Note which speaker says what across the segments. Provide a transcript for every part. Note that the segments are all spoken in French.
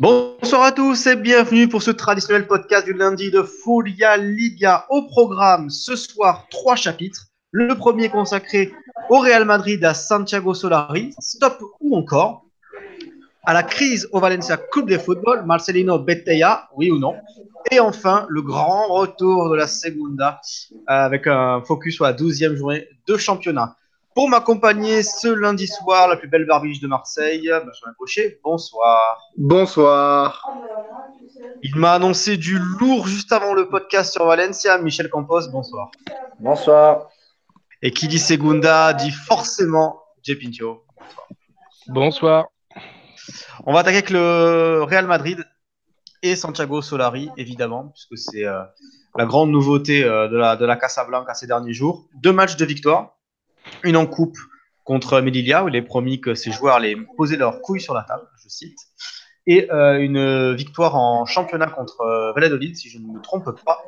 Speaker 1: Bonsoir à tous et bienvenue pour ce traditionnel podcast du lundi de Folia Liga. Au programme ce soir, trois chapitres. Le premier consacré au Real Madrid à Santiago Solari, stop ou encore à la crise au Valencia Coupe de football, Marcelino Betteia, oui ou non Et enfin, le grand retour de la Segunda avec un focus sur la 12e journée de championnat. Pour m'accompagner ce lundi soir, la plus belle barbiche de Marseille, Benjamin Cochet, bonsoir.
Speaker 2: Bonsoir.
Speaker 1: Il m'a annoncé du lourd juste avant le podcast sur Valencia, Michel Campos, bonsoir.
Speaker 3: Bonsoir.
Speaker 1: Et qui dit Segunda dit forcément Jepincho.
Speaker 4: Bonsoir.
Speaker 1: On va attaquer avec le Real Madrid et Santiago Solari, évidemment, puisque c'est euh, la grande nouveauté euh, de, la, de la Casablanca ces derniers jours. Deux matchs de victoire une en coupe contre Melilla, où il est promis que ses joueurs allaient poser leurs couilles sur la table, je cite, et euh, une victoire en championnat contre euh, Valladolid, si je ne me trompe pas.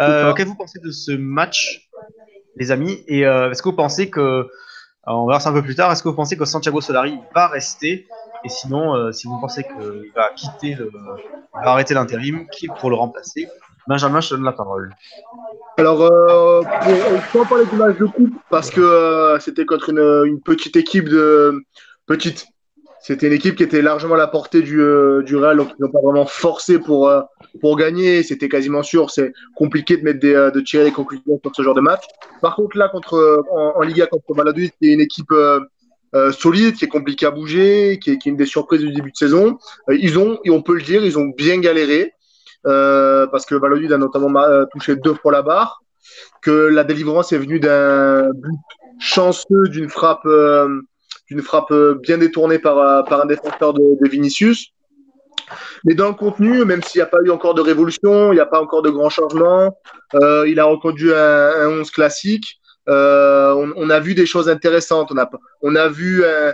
Speaker 1: Euh, Qu'est-ce que vous pensez de ce match, les amis? Et euh, est-ce que vous pensez que, on verra ça un peu plus tard, est-ce que vous pensez que Santiago Solari va rester? Et sinon, si vous pensez qu'il va quitter, le, va arrêter l'intérim, qui pour le remplacer? Benjamin, je te donne la parole.
Speaker 2: Alors, euh, pour, pour parler du match de coupe, parce que euh, c'était contre une, petite équipe de. Petite. C'était une équipe qui était largement à la portée du, euh, du Real, donc ils n'ont pas vraiment forcé pour, euh, pour gagner. C'était quasiment sûr. C'est compliqué de, mettre des, de tirer des conclusions sur ce genre de match. Par contre, là, contre, en, Liga contre Valladolid, c'est une équipe. solide, qui est compliqué à bouger, qui est, qui est, une des surprises du début de saison. ils ont, et on peut le dire, ils ont bien galéré. Euh, parce que Valladolid a notamment euh, touché deux fois la barre, que la délivrance est venue d'un but chanceux d'une frappe, euh, d'une frappe bien détournée par, un défenseur de, Vinicius. Mais dans le contenu, même s'il n'y a pas eu encore de révolution, il n'y a pas encore de grands changements, il a reconduit un, un 11 classique. Euh, on, a vu des choses intéressantes. On a, on a vu un,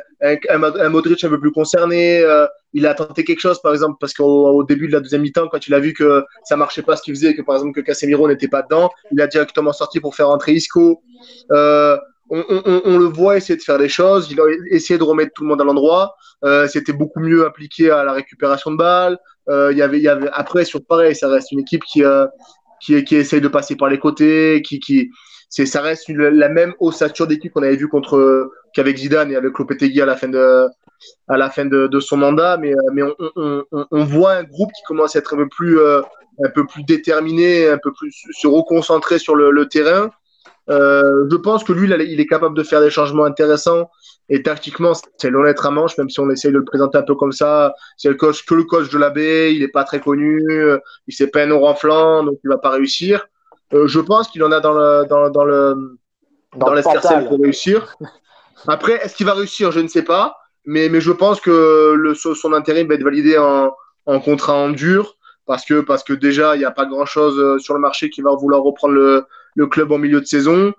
Speaker 2: un, un Modric un peu plus concerné. Euh, il a tenté quelque chose, par exemple, parce qu'au au début de la deuxième mi-temps, quand il a vu que ça marchait pas ce qu'il faisait, que par exemple que Casemiro n'était pas dedans, il a directement sorti pour faire entrer Isco. Euh, on, le voit essayer de faire des choses. Il a essayé de remettre tout le monde à l'endroit. Euh, C'était beaucoup mieux appliqué à la récupération de balles. Euh, y avait, y après sur pareil, ça reste une équipe qui, qui, qui essaye de passer par les côtés, qui, qui c'est ça reste la même ossature d'équipe qu'on avait vu contre qu'avec Zidane et avec Lopetegui à la fin de à la fin de, de son mandat, mais mais on, on, on, on, voit un groupe qui commence à être un peu plus euh, un peu plus déterminé, un peu plus se reconcentrer sur le, le terrain. Euh, je pense que lui, il est capable de faire des changements intéressants et tactiquement, c'est l'honnête à manche, même si on essaye de le présenter un peu comme ça. C'est le coach que le coach de la baie, il n'est pas très connu, il s'est un au flanc, donc il va pas réussir. Euh, je pense qu'il en a dans le dans, dans le dans, dans l'escarcelle pour réussir. Après, est-ce qu'il va réussir? Je ne sais pas, mais mais je pense que le son intérim va être validé en, en contrat en dur parce que parce que déjà il n'y a pas grand chose sur le marché qui va vouloir reprendre le, le club en milieu de saison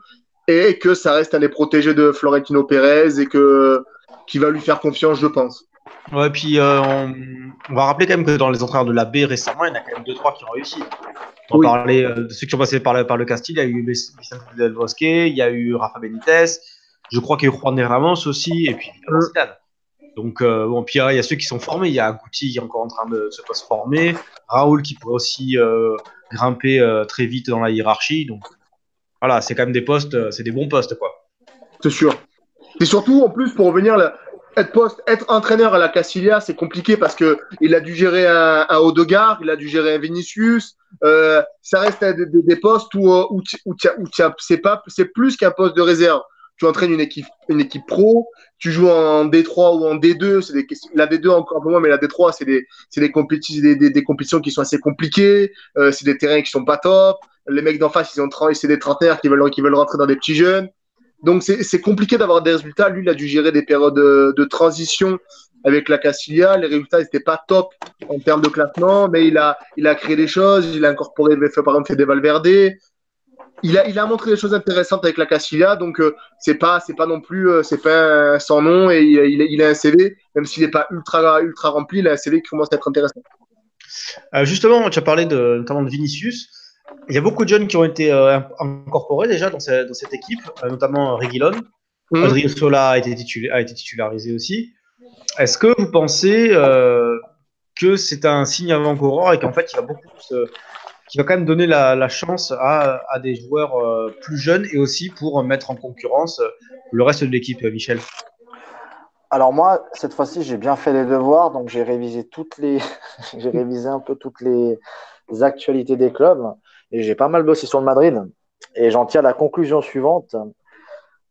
Speaker 2: et que ça reste un des protégés de Florentino Pérez et que qui va lui faire confiance, je pense.
Speaker 1: Ouais, puis euh, on, on, va rappeler quand même que dans les entraîneurs de la B récemment, il y en a quand même deux trois qui ont réussi. On oui. parlait euh, de ceux qui ont passé par le, par le Castille, il y a eu Vicente Del Bosque, il y a eu Rafa Benitez, je crois qu'il y a eu Juan Ramos aussi, et puis Zidane. Donc, euh, bon, puis il y a ceux qui sont formés. Il y a Goutti qui est encore en train de se former. Raoul qui pourrait aussi euh, grimper euh, très vite dans la hiérarchie. Donc, voilà, c'est quand même des postes, c'est des bons postes, quoi.
Speaker 2: C'est sûr. Et surtout, en plus, pour revenir, là, être, poste, être entraîneur à la Castilla, c'est compliqué parce que il a dû gérer un, un Odegaard, il a dû gérer un Vinicius. Euh, ça reste des, des, postes où, où, où, où c'est pas, c'est plus qu'un poste de réserve tu entraînes une équipe, une équipe pro, tu joues en D3 ou en D2, c'est des la D2 encore peu moins, mais la D3 c'est des, c'est des, compétitions, des, des, des, compétitions qui sont assez compliquées, euh, c'est des terrains qui sont pas top, les mecs d'en face ils ont 30, c'est des trentenaires qui veulent, qui veulent rentrer dans des petits jeunes, donc c'est compliqué d'avoir des résultats. Lui il a dû gérer des périodes de, transition avec la Castilla, les résultats n'étaient pas top en termes de classement, mais il a, il a créé des choses, il a incorporé, fait, par exemple, fait des Valverde, il a, il a montré des choses intéressantes avec la Castilla, donc euh, c'est pas, c'est pas non plus, euh, c'est pas un sans nom et il, il, il, a un CV, même s'il n'est pas ultra, ultra rempli, il a un CV qui commence à être intéressant.
Speaker 1: Euh, justement, tu as parlé de, notamment de Vinicius. Il y a beaucoup de jeunes qui ont été euh, incorporés déjà dans, cette, dans cette équipe, notamment Reguilon. Mmh. Adrien Sola a été, a été titularisé aussi. Est-ce que vous pensez que c'est un signe avant-coureur et qu'en fait, il va beaucoup qui va quand même donner la, chance à, à, des joueurs euh, plus jeunes et aussi pour mettre en concurrence le reste de l'équipe, Michel?
Speaker 3: Alors moi, cette fois-ci, j'ai bien fait les devoirs, donc j'ai révisé toutes les, j'ai révisé un peu toutes les actualités des clubs et j'ai pas mal bossé sur le Madrid et j'en tiens la conclusion suivante.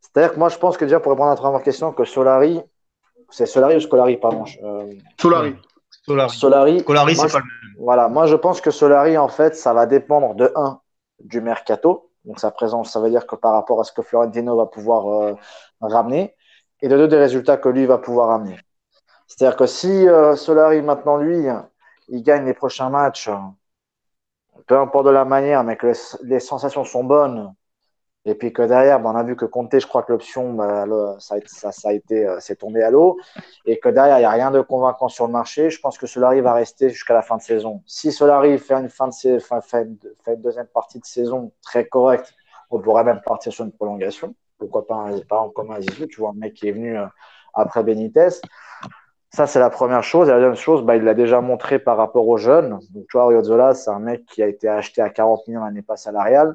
Speaker 3: C'est-à-dire que moi, je pense que déjà pour répondre à la première question, que Solari, c'est Solari ou Scolari, pardon.
Speaker 2: Euh, Solari.
Speaker 3: Solari.
Speaker 1: Solari, c'est pas le même.
Speaker 3: Voilà, moi je pense que Solari, en fait, ça va dépendre de 1 du mercato, donc sa présence, ça veut dire que par rapport à ce que Florentino va pouvoir euh, ramener, et de deux des résultats que lui va pouvoir amener. C'est-à-dire que si euh, Solari, maintenant, lui, il gagne les prochains matchs, peu importe de la manière, mais que les sensations sont bonnes, et puis que derrière, ben, on a vu que Conte, je crois que l'option, ben, ça, a été, euh, c'est tombé à l'eau. Et que derrière, il n'y a rien de convaincant sur le marché. Je pense que Solari va rester jusqu'à la fin de saison. Si Solari fait une, fin de, fait une deuxième partie de saison très correcte, on pourrait même partir sur une prolongation. Pourquoi pas un, pas comme un Zizou, tu vois, un mec qui est venu euh, après Benitez. Ça, c'est la première chose. Et la deuxième chose, bah, il l'a déjà montré par rapport aux jeunes. Donc, tu vois, Riozola, c'est un mec qui a été acheté à 40 millions l'année pas salariale.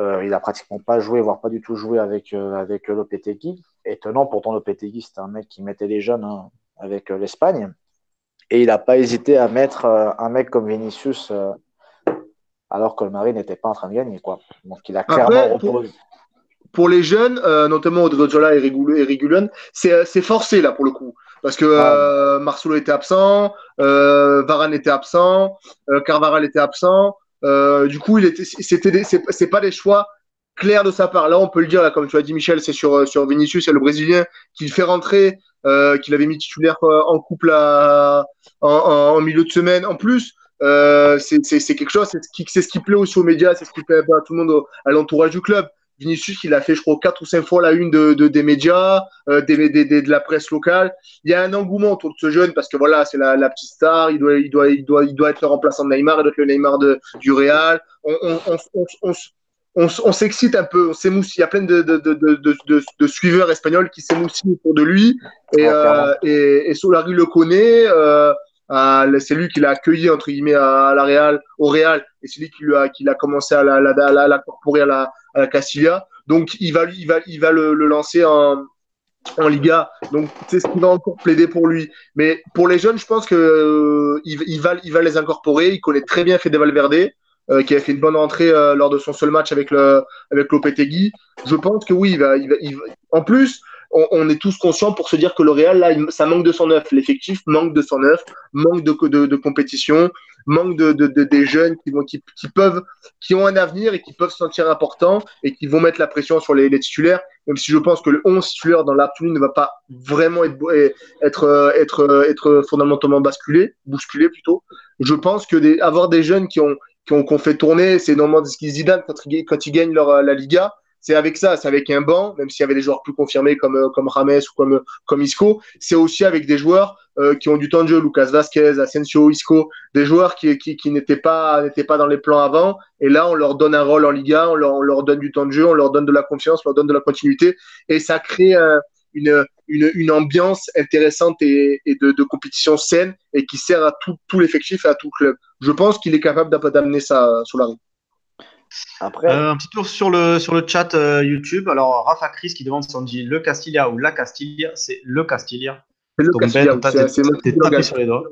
Speaker 3: Euh, il a pratiquement pas joué, voire pas du tout joué avec, euh, avec Lopetegui. Étonnant, pourtant Lopetegui, c'était un mec qui mettait les jeunes hein, avec euh, l'Espagne. Et il n'a pas hésité à mettre un mec comme Vinicius alors que le Mari n'était pas en train de gagner. Quoi. Donc il a clairement
Speaker 2: pour, les jeunes, notamment Odriozola et Rigulen, c'est forcé là pour le coup. Parce que ah. Marcelo était absent, Varane était absent, Carvaral était absent. Euh, du coup, il était, c'était, c'est pas des choix clairs de sa part. Là, on peut le dire, là, comme tu as dit, Michel, c'est sur, euh, sur Vinicius, c'est le Brésilien qui fait rentrer, euh, qu'il avait mis titulaire euh, en couple à, en, en, milieu de semaine. En plus, euh, c'est, quelque chose, c'est ce, qui, c'est ce qui plaît aussi aux médias, c'est ce qui plaît à tout le monde à l'entourage du club. Vinicius, il a fait, je crois, quatre ou cinq fois la une de, de des médias, euh, des, des, de la presse locale. Il y a un engouement autour de ce jeune parce que voilà, c'est la, la, petite star. Il doit, il doit, il doit, il doit être le remplaçant de Neymar. Il doit être le Neymar de, du Real. On, on, on, on, s'excite un peu, on s'émousse. Il y a plein de, de, de, de, de suiveurs espagnols qui s'émoussent autour de lui. Et, euh, et, et Solari le connaît. Euh, c'est lui qui l'a accueilli entre guillemets à, la Real, au Real, et c'est lui qui l'a commencé à la à la, Castilla. Donc il va le, lancer en Liga. Donc c'est ce qui va encore plaider pour lui. Mais pour les jeunes, je pense que euh, il, va les incorporer. Il connaît très bien Fede Valverde. Euh, qui a fait une bonne entrée euh, lors de son seul match avec le avec Lopetegui. Je pense que oui, il va... en plus, on, est tous conscients pour se dire que le Real, là, ça manque de son œuf. L'effectif manque de son œuf, manque de, compétition, manque de, de, des jeunes qui, qui, peuvent, qui ont un avenir et qui peuvent se sentir importants et qui vont mettre la pression sur les, titulaires. Même si je pense que le 11 titulaire dans l'absolu ne va pas vraiment être, être, être, être fondamentalement basculé, bousculé plutôt. Je pense que des, des jeunes qui ont, qui ont, fait tourner, c'est normalement ce qu'ils disent quand ils, gagnent leur, la Liga c'est avec ça, c'est avec un banc, même s'il y avait des joueurs plus confirmés comme, euh, comme Rames ou comme, comme Isco, c'est aussi avec des joueurs euh, qui ont du temps de jeu, Lucas Vasquez, Asensio, Isco, des joueurs qui, qui, qui n'étaient pas, n'étaient pas dans les plans avant. Et là, on leur donne un rôle en Liga, on leur, on leur donne du temps de jeu, on leur donne de la confiance, on leur donne de la continuité. Et ça crée une, une, une, ambiance intéressante et, et de, de, compétition saine et qui sert à tout, tout l'effectif et à tout le club. Je pense qu'il est capable d'amener ça sur la rue.
Speaker 1: Après... Euh, un petit tour sur le, sur le chat euh, YouTube. Alors, Rafa Chris qui demande si on dit le Castilla ou la Castilla. C'est le Castilla.
Speaker 2: Le Castilla,
Speaker 1: c'est tapé sur les doigts.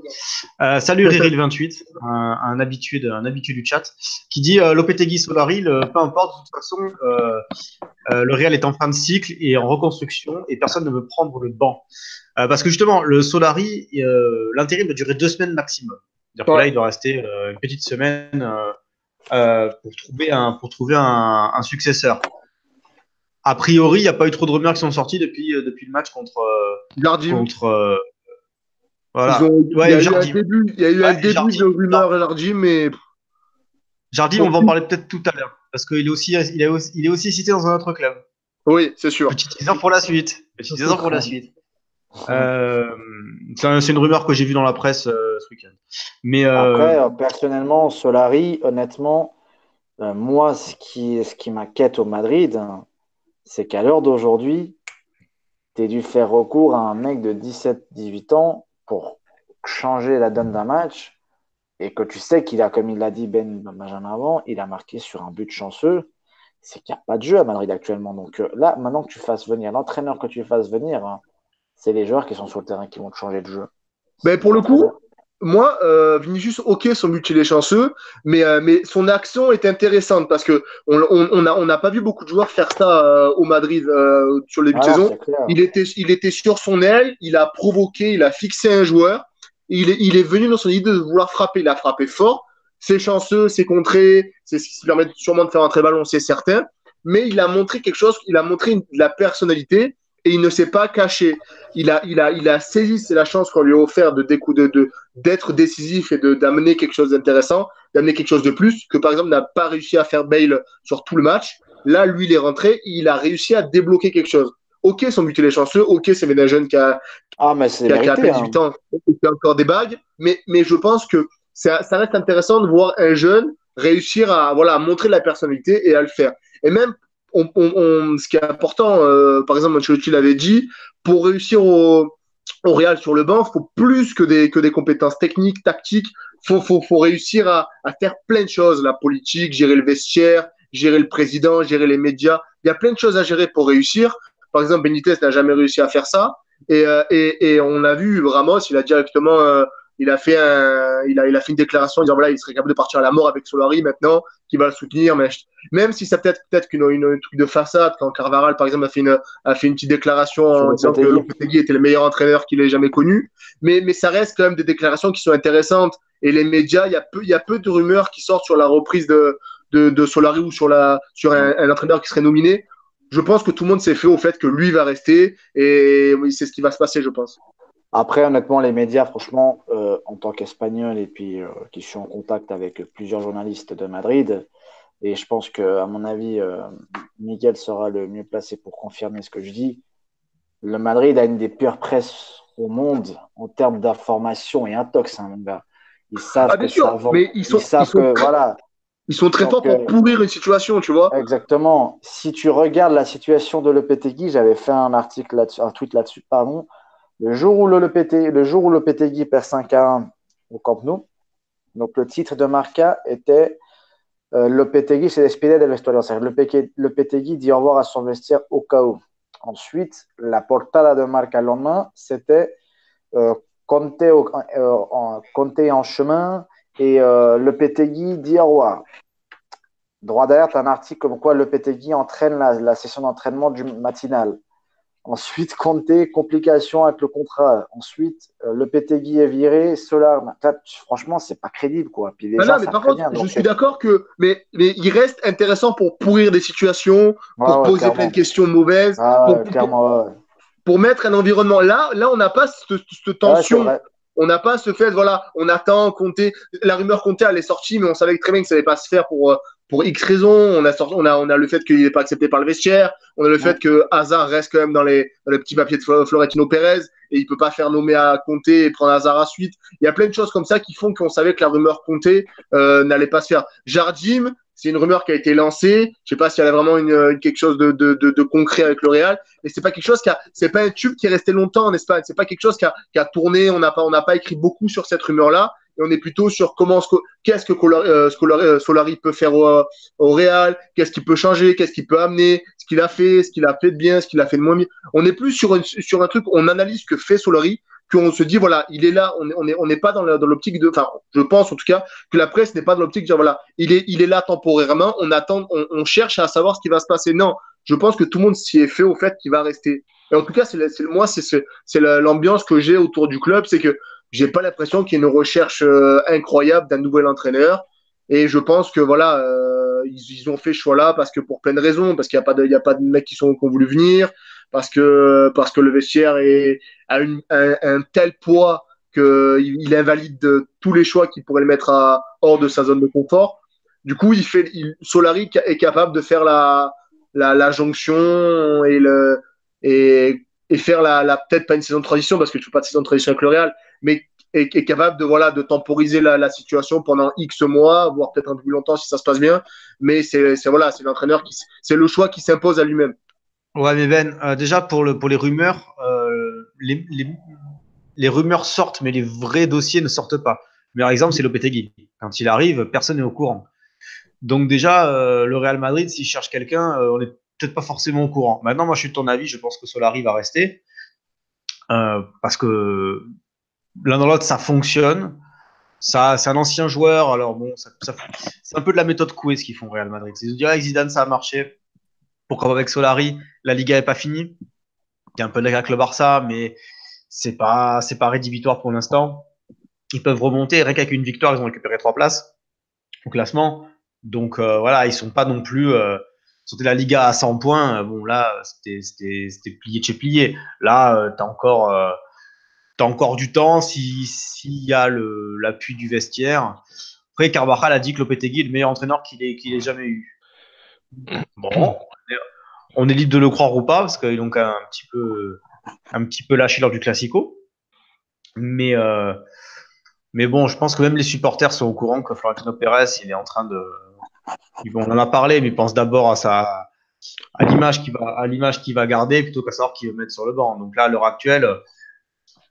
Speaker 1: Euh, salut Ryril28, un, un, habitué un habitué du chat, qui dit euh, Lopetegui Solari, le, peu importe, de toute façon, euh, euh, le Real est en fin de cycle et en reconstruction et personne ne veut prendre le banc. Euh, parce que justement, le Solari, l'intérim va durer deux semaines maximum. C'est-à-dire que là, il doit rester une petite semaine euh, pour trouver un, pour trouver un, un successeur. A priori, il n'y a pas eu trop de rumeurs qui sont sorties depuis, euh, depuis le match contre.
Speaker 2: Euh, Jardim.
Speaker 1: Contre. voilà.
Speaker 2: il y a eu y a eu un début de rumeurs à Jardim, mais.
Speaker 1: Jardim, on va en parler peut-être tout à l'heure. Parce qu'il est, aussi, il est, aussi, il est aussi cité dans un autre club.
Speaker 2: Oui, c'est sûr.
Speaker 1: Petit teaser pour la suite. Petit teaser pour la suite. Euh, c'est une rumeur que j'ai vue dans la presse euh, ce week-end. Mais
Speaker 3: euh, après, personnellement, Solari, honnêtement, moi, ce qui, ce qui m'inquiète au Madrid, c'est qu'à l'heure d'aujourd'hui, tu as dû faire recours à un mec de 17-18 ans pour, changer la donne d'un match et que tu sais qu'il a, comme il l'a dit Ben Benjamin avant, il a marqué sur un but chanceux, c'est qu'il n'y a pas de jeu à Madrid actuellement. Donc euh, là, maintenant que tu fasses venir l'entraîneur que tu fasses venir, hein, c'est les joueurs qui sont sur le terrain qui vont te changer de jeu.
Speaker 2: Mais pour le coup, moi, euh, Vinicius, ok, son but il est chanceux, mais, euh, mais son action est intéressante parce que on n'a on, pas vu beaucoup de joueurs faire ça euh, au Madrid euh, sur le début de ah, saison. Il était, il était sur son aile, il a provoqué, il a fixé un joueur, il est, il est venu dans son idée de vouloir frapper, il a frappé fort. C'est chanceux, c'est contré, c'est ce qui permet sûrement de faire un très ballon, c'est certain. Mais il a montré quelque chose, il a montré de la personnalité et il ne s'est pas caché. Il a, il a, il a saisi, c'est la chance qu'on lui a offert de, de, d'être décisif et de, d'amener quelque chose d'intéressant, d'amener quelque chose de plus, que par exemple n'a pas réussi à faire Bale sur tout le match. Là, lui, il est rentré, il a réussi à débloquer quelque chose. Ok, son but il est chanceux, ok, c'est un jeune qui a,
Speaker 3: ah, mais c'est
Speaker 2: qui a, 18 hein. ans, qui a encore des bagues, mais, mais je pense que ça, ça reste intéressant de voir un jeune réussir à, voilà, à montrer la personnalité et à le faire. Et même ce qui est important, euh, par exemple, Ancelotti l'avait dit, pour réussir au, Real sur le banc, il faut plus que des, compétences techniques, tactiques. Faut, faut, réussir à, faire plein de choses, la politique, gérer le vestiaire, gérer le président, gérer les médias. Il y a plein de choses à gérer pour réussir. Par exemple, Benitez n'a jamais réussi à faire ça. Et, euh, on a vu Ramos, il a directement euh, il a fait un, il a, il a fait une déclaration en disant voilà, il serait capable de partir à la mort avec Solari maintenant, qui va le soutenir. Mais même si ça peut-être peut-être qu'une une, truc de façade, quand Carvaral par exemple a fait une, a fait une petite déclaration en disant que Lopetegui était le meilleur entraîneur qu'il ait jamais connu. Mais, mais ça reste quand même des déclarations qui sont intéressantes. Et les médias, il y a peu, il y a peu de rumeurs qui sortent sur la reprise de, de, de Solari ou sur la, sur un, un entraîneur qui serait nominé. Je pense que tout le monde s'est fait au fait que lui va rester et c'est ce qui va se passer, je pense.
Speaker 3: Après, honnêtement, les médias, franchement, euh, en tant qu'Espagnol et puis euh, qui suis en contact avec plusieurs journalistes de Madrid, et je pense que, à mon avis, euh, Miguel sera le mieux placé pour confirmer ce que je dis. Le Madrid a une des pires presses au monde en termes d'information et intox, hein.
Speaker 2: Ils savent ah, que sûr, mais ils sont, ils sont très, voilà. Ils sont très forts pour pourrir une situation, tu vois.
Speaker 3: Exactement. Si tu regardes la situation de Lopetegui, j'avais fait un article là-dessus, un tweet là-dessus, pardon. Le jour où le, le jour où perd 5 à 1 au Camp Nou, donc le titre de Marca était euh, Lopetegui se despide del vestuario. Le Lopetegui dit au revoir à son vestiaire au cas où. Ensuite, la portada de Marca le lendemain, c'était euh, euh, en, chemin et euh, Lopetegui dit au revoir. Droit as un article comme quoi Lopetegui entraîne la session d'entraînement du matinal. Ensuite, Conte, complication avec le contrat. Ensuite, euh, le PTGui est viré, Solar. Franchement, c'est pas crédible, quoi.
Speaker 2: Puis non, mais par contre, je suis d'accord que, mais, mais il reste intéressant pour pourrir des situations, pour poser plein de questions mauvaises,
Speaker 3: ah,
Speaker 2: pour, pour, mettre un environnement. Là, là, on n'a pas cette, tension. on n'a pas ce fait, voilà, on attend, compter. La rumeur compter, elle est sortie, mais on savait très bien que ça n'allait pas se faire pour, euh, pour X raisons. On a, on a, on a le fait qu'il n'est pas accepté par le vestiaire. On a le fait que Hazard reste quand même dans les, dans les petits papiers de Florentino Pérez et il peut pas faire nommer à Comté et prendre Hazard à suite. Il y a plein de choses comme ça qui font qu'on savait que la rumeur Comté euh, n'allait pas se faire. Jardim, c'est une rumeur qui a été lancée. Je sais pas si elle a vraiment une, quelque chose de, de, de, de, concret avec le Real, mais c'est pas quelque chose qui a, c'est pas un tube qui est resté longtemps en Espagne. C'est pas quelque chose qui a, qui a tourné. On n'a pas, on n'a pas écrit beaucoup sur cette rumeur-là et on est plutôt sur comment qu'est-ce que euh, euh, Solari peut faire au, au Real, qu'est-ce qu'il peut changer, qu'est-ce qu'il peut amener, ce qu'il a fait, ce qu'il a fait de bien, ce qu'il a fait de moins bien. On est plus sur, sur un truc, on analyse ce que fait Solari, qu'on se dit voilà, il est là, on n'est on est, on est pas dans l'optique de, enfin, je pense en tout cas que la presse n'est pas dans l'optique de dire voilà, il est, il est là temporairement, on attend, on, on cherche à savoir ce qui va se passer. Non, je pense que tout le monde s'y est fait au fait qu'il va rester. Et en tout cas, c'est moi, c'est l'ambiance que j'ai autour du club, c'est que j'ai pas l'impression qu'il y ait une recherche euh, incroyable d'un nouvel entraîneur. Et je pense que voilà, euh, ils, ont fait ce choix-là parce que pour plein de raisons, parce qu'il n'y a pas de, il y a pas de mecs qui sont qui ont voulu venir, parce que parce que le vestiaire est a un, tel poids qu'il il invalide de, tous les choix qu'il pourrait le mettre à, hors de sa zone de confort. Du coup, il fait, il, Solari est capable de faire la, la, la jonction et le et, et faire la, la peut-être pas une saison de transition parce que tu fais pas de saison de transition avec le Real, mais est, capable de voilà de temporiser la, situation pendant X mois, voire peut-être un peu plus longtemps si ça se passe bien. Mais c'est voilà, c'est l'entraîneur qui c'est le choix qui s'impose à lui-même.
Speaker 1: Ouais, mais Ben, euh, déjà pour le pour les rumeurs, euh, les, les, rumeurs sortent, mais les vrais dossiers ne sortent pas. Le meilleur exemple, c'est Lopetegui. Quand il arrive, personne n'est au courant. Donc déjà, euh, le Real Madrid, s'il cherche quelqu'un, on n'est peut-être pas forcément au courant. Maintenant, moi, je suis de ton avis, je pense que Solari va rester. Parce que l'un dans l'autre, ça fonctionne. Ça, c'est un ancien joueur, alors bon, ça, ça- c'est un peu de la méthode Coué ce qu'ils font Real Madrid. Ils se dire avec Zidane, ça a marché. Pourquoi pas avec Solari? La Liga n'est pas finie. Il y a un peu de avec le Barça, mais c'est pas, c'est pas rédhibitoire pour l'instant. Ils peuvent remonter, rien qu'avec une victoire, ils ont récupéré trois places au classement. Donc euh, voilà, ils sont pas non plus. Euh, c'était la Liga à 100 points. euh, Bon là, c'était, c'était, c'était plié de chez plié. Là, euh, t'as encore, euh, t'as encore du temps si s'il y a l'appui du vestiaire. Après, Carvajal a dit que Lopetegui est le meilleur entraîneur qu'il ait, qu'il ait jamais eu. Bon, on est, on est libre de le croire ou pas parce qu'ils ont quand même un petit peu, un petit peu lâché lors du Classico. Mais euh, mais bon, je pense que même les supporters sont au courant que Florentino Pérez, il est en train de. On en a parlé, mais il pense d'abord à sa à l'image qu'il va à l'image qu'il va garder plutôt qu'à savoir qu'il va mettre sur le banc. Donc là, à l'heure actuelle,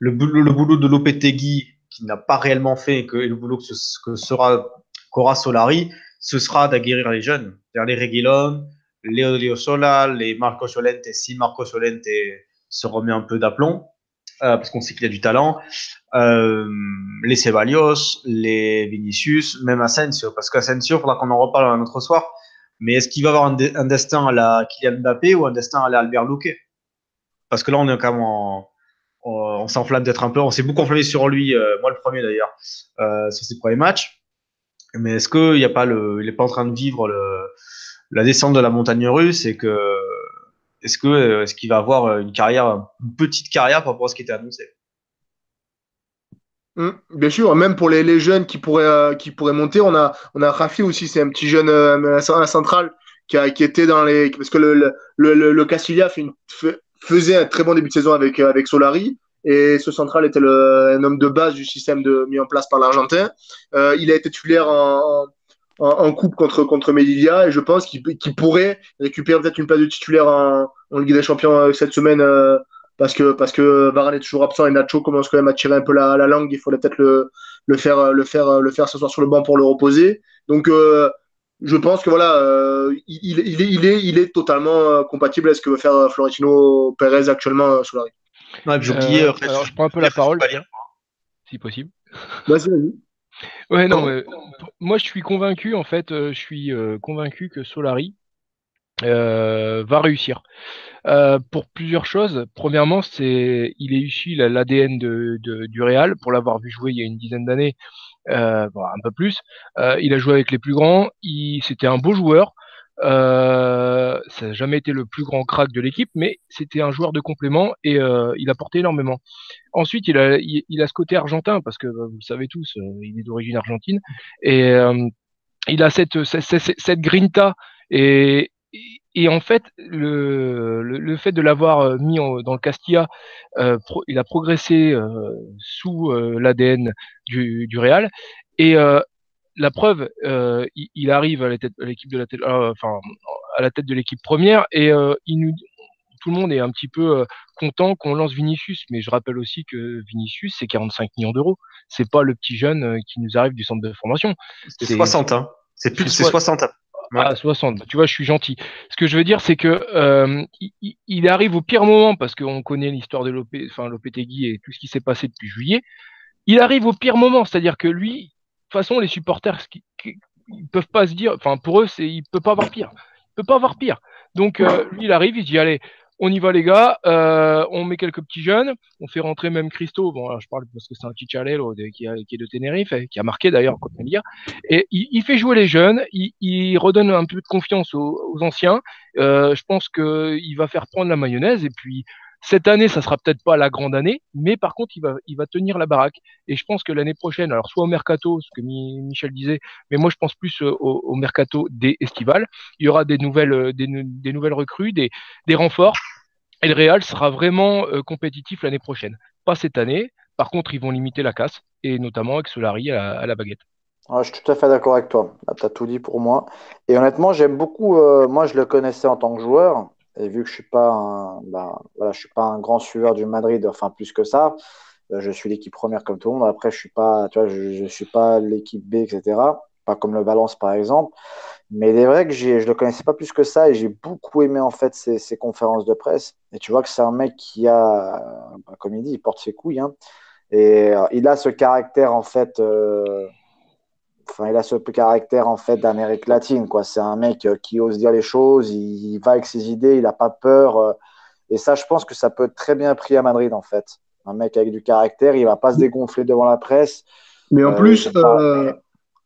Speaker 1: le boulot, de Lopetegui qui n'a pas réellement fait et que le boulot que, sera qu'aura Solari, ce sera d'aguerrir les jeunes, les Reguilon, Leo Leo Sola, les Marco Solente, si Marco Solente se remet un peu d'aplomb, euh, parce qu'on sait qu'il a du talent, euh, les Ceballos, les Vinicius, même Asensio, parce qu'Asensio, il faudra qu'on en reparle un autre soir, mais est-ce qu'il va avoir un destin à la Kylian Mbappé ou un destin à la Albert Luque? Parce que là, on est quand même en, on, on s'enflamme d'être un peu, on s'est beaucoup enflammé sur lui, euh, moi le premier d'ailleurs, euh, sur ses premiers matchs. Mais est-ce qu'il a pas en train de vivre la descente de la montagne russe et que euh, est-ce qu'il va avoir une carrière, une petite carrière par rapport à ce qui était annoncé?
Speaker 2: Hum, bien sûr, même pour les, jeunes qui pourraient, monter, on a, Rafi aussi, c'est un petit jeune un, un central qui, était dans les. Parce que le, Castilla fait faisait un très bon début de saison avec, avec Solari. Et ce central était un homme de base du système de, mis en place par l'Argentin. Euh, il a été titulaire en, coupe contre, contre Melilla et je pense qu'il pourrait récupérer peut-être une place de titulaire en, en Ligue des Champions euh, cette semaine euh, parce que, parce que Varane est toujours absent et Nacho commence quand même à tirer un peu la, la langue. Il faudrait peut-être le, faire, le, faire, le faire ce sur le banc pour le reposer. Donc, je pense que voilà, il, il, est, il, est, est totalement compatible à ce que veut faire Florentino Pérez actuellement sur la rive.
Speaker 1: Puis
Speaker 4: Euh, alors, je prends un peu la parole, si possible.
Speaker 2: Vas-y, vas-y.
Speaker 4: Ouais, non, mais moi je suis convaincu, en fait, euh, je suis euh, convaincu que Solari euh, va réussir. Euh, pour plusieurs choses. Premièrement, c'est il est issu la- l'ADN de, de- du Real, pour l'avoir vu jouer il y a une dizaine d'années, euh, bon, un peu plus. Euh, il a joué avec les plus grands. Il, c'était un beau joueur. Euh, ça n'a jamais été le plus grand crack de l'équipe, mais c'était un joueur de complément et euh, il a porté énormément. Ensuite, il a, il, a ce côté argentin parce que vous le savez tous, euh, il est d'origine argentine et euh, il a cette, cette, cette, grinta et, et en fait, le, le, le fait de l'avoir mis dans le Castilla, il a progressé sous l'ADN du, du Real. Et la preuve, euh, il, il, arrive à l'équipe de la tête, euh, enfin à la tête de l'équipe première et euh, il nous, tout le monde est un petit peu euh, content qu'on lance Vinicius, mais je rappelle aussi que Vinicius c'est 45 millions d'euros. C'est pas le petit jeune euh, qui nous arrive du centre de formation.
Speaker 1: C'est 60, hein. C'est plus, c'est 60.
Speaker 4: Ouais. Ah, 60. Tu vois, je suis gentil. Ce que je veux dire, c'est que euh, il, il, arrive au pire moment parce qu'on connaît l'histoire de Lopé, enfin Lopetegui et tout ce qui s'est passé depuis juillet. Il arrive au pire moment, c'est-à-dire que lui, façon, les supporters, ils peuvent pas se dire, enfin pour eux, c'est, il peut pas avoir pire. Il peut pas avoir pire. Donc euh, lui, il arrive, il dit allez, on y va les gars, euh, on met quelques petits jeunes, on fait rentrer même Christo, bon alors je parle parce que c'est un Chicharello qui, a, qui est de Tenerife, qui a marqué d'ailleurs contre et il, fait jouer les jeunes, il, redonne un peu de confiance aux, anciens, euh, je pense qu'il va faire prendre la mayonnaise, et puis cette année, ça sera peut-être pas la grande année, mais par contre, il va, tenir la baraque. Et je pense que l'année prochaine, alors soit au mercato, ce que Michel disait, mais moi je pense plus au, au mercato des estivales, il y aura des nouvelles, nouvelles recrues, des, renforts, et le Real sera vraiment euh, compétitif l'année prochaine. Pas cette année. Par contre, ils vont limiter la casse, et notamment avec Solari à, la baguette.
Speaker 3: Je suis tout à fait d'accord avec toi. Tu as tout dit pour moi. Et honnêtement, j'aime beaucoup. Euh, moi, je le connaissais en tant que joueur. Et vu que je suis pas ben, voilà, je suis pas un grand suiveur du Madrid, enfin plus que ça, je suis l'équipe première comme tout le monde. Après, je suis pas, tu vois, je, suis pas l'équipe B, etc. Pas comme le Valence, par exemple. Mais il est vrai que je le connaissais pas plus que ça et j'ai beaucoup aimé en fait ses, conférences de presse. Et tu vois que c'est un mec qui a, bah, comme il dit, il porte ses couilles. Hein. et euh, il a ce caractère en fait, euh, enfin il a ce caractère en fait d'Amérique latine quoi. C'est un mec euh, qui ose dire les choses, il, va avec ses idées, il n'a pas peur. et ça, je pense que ça peut être très bien pris à Madrid en fait. Un mec avec du caractère, il va pas se dégonfler devant la presse.
Speaker 2: Mais en plus,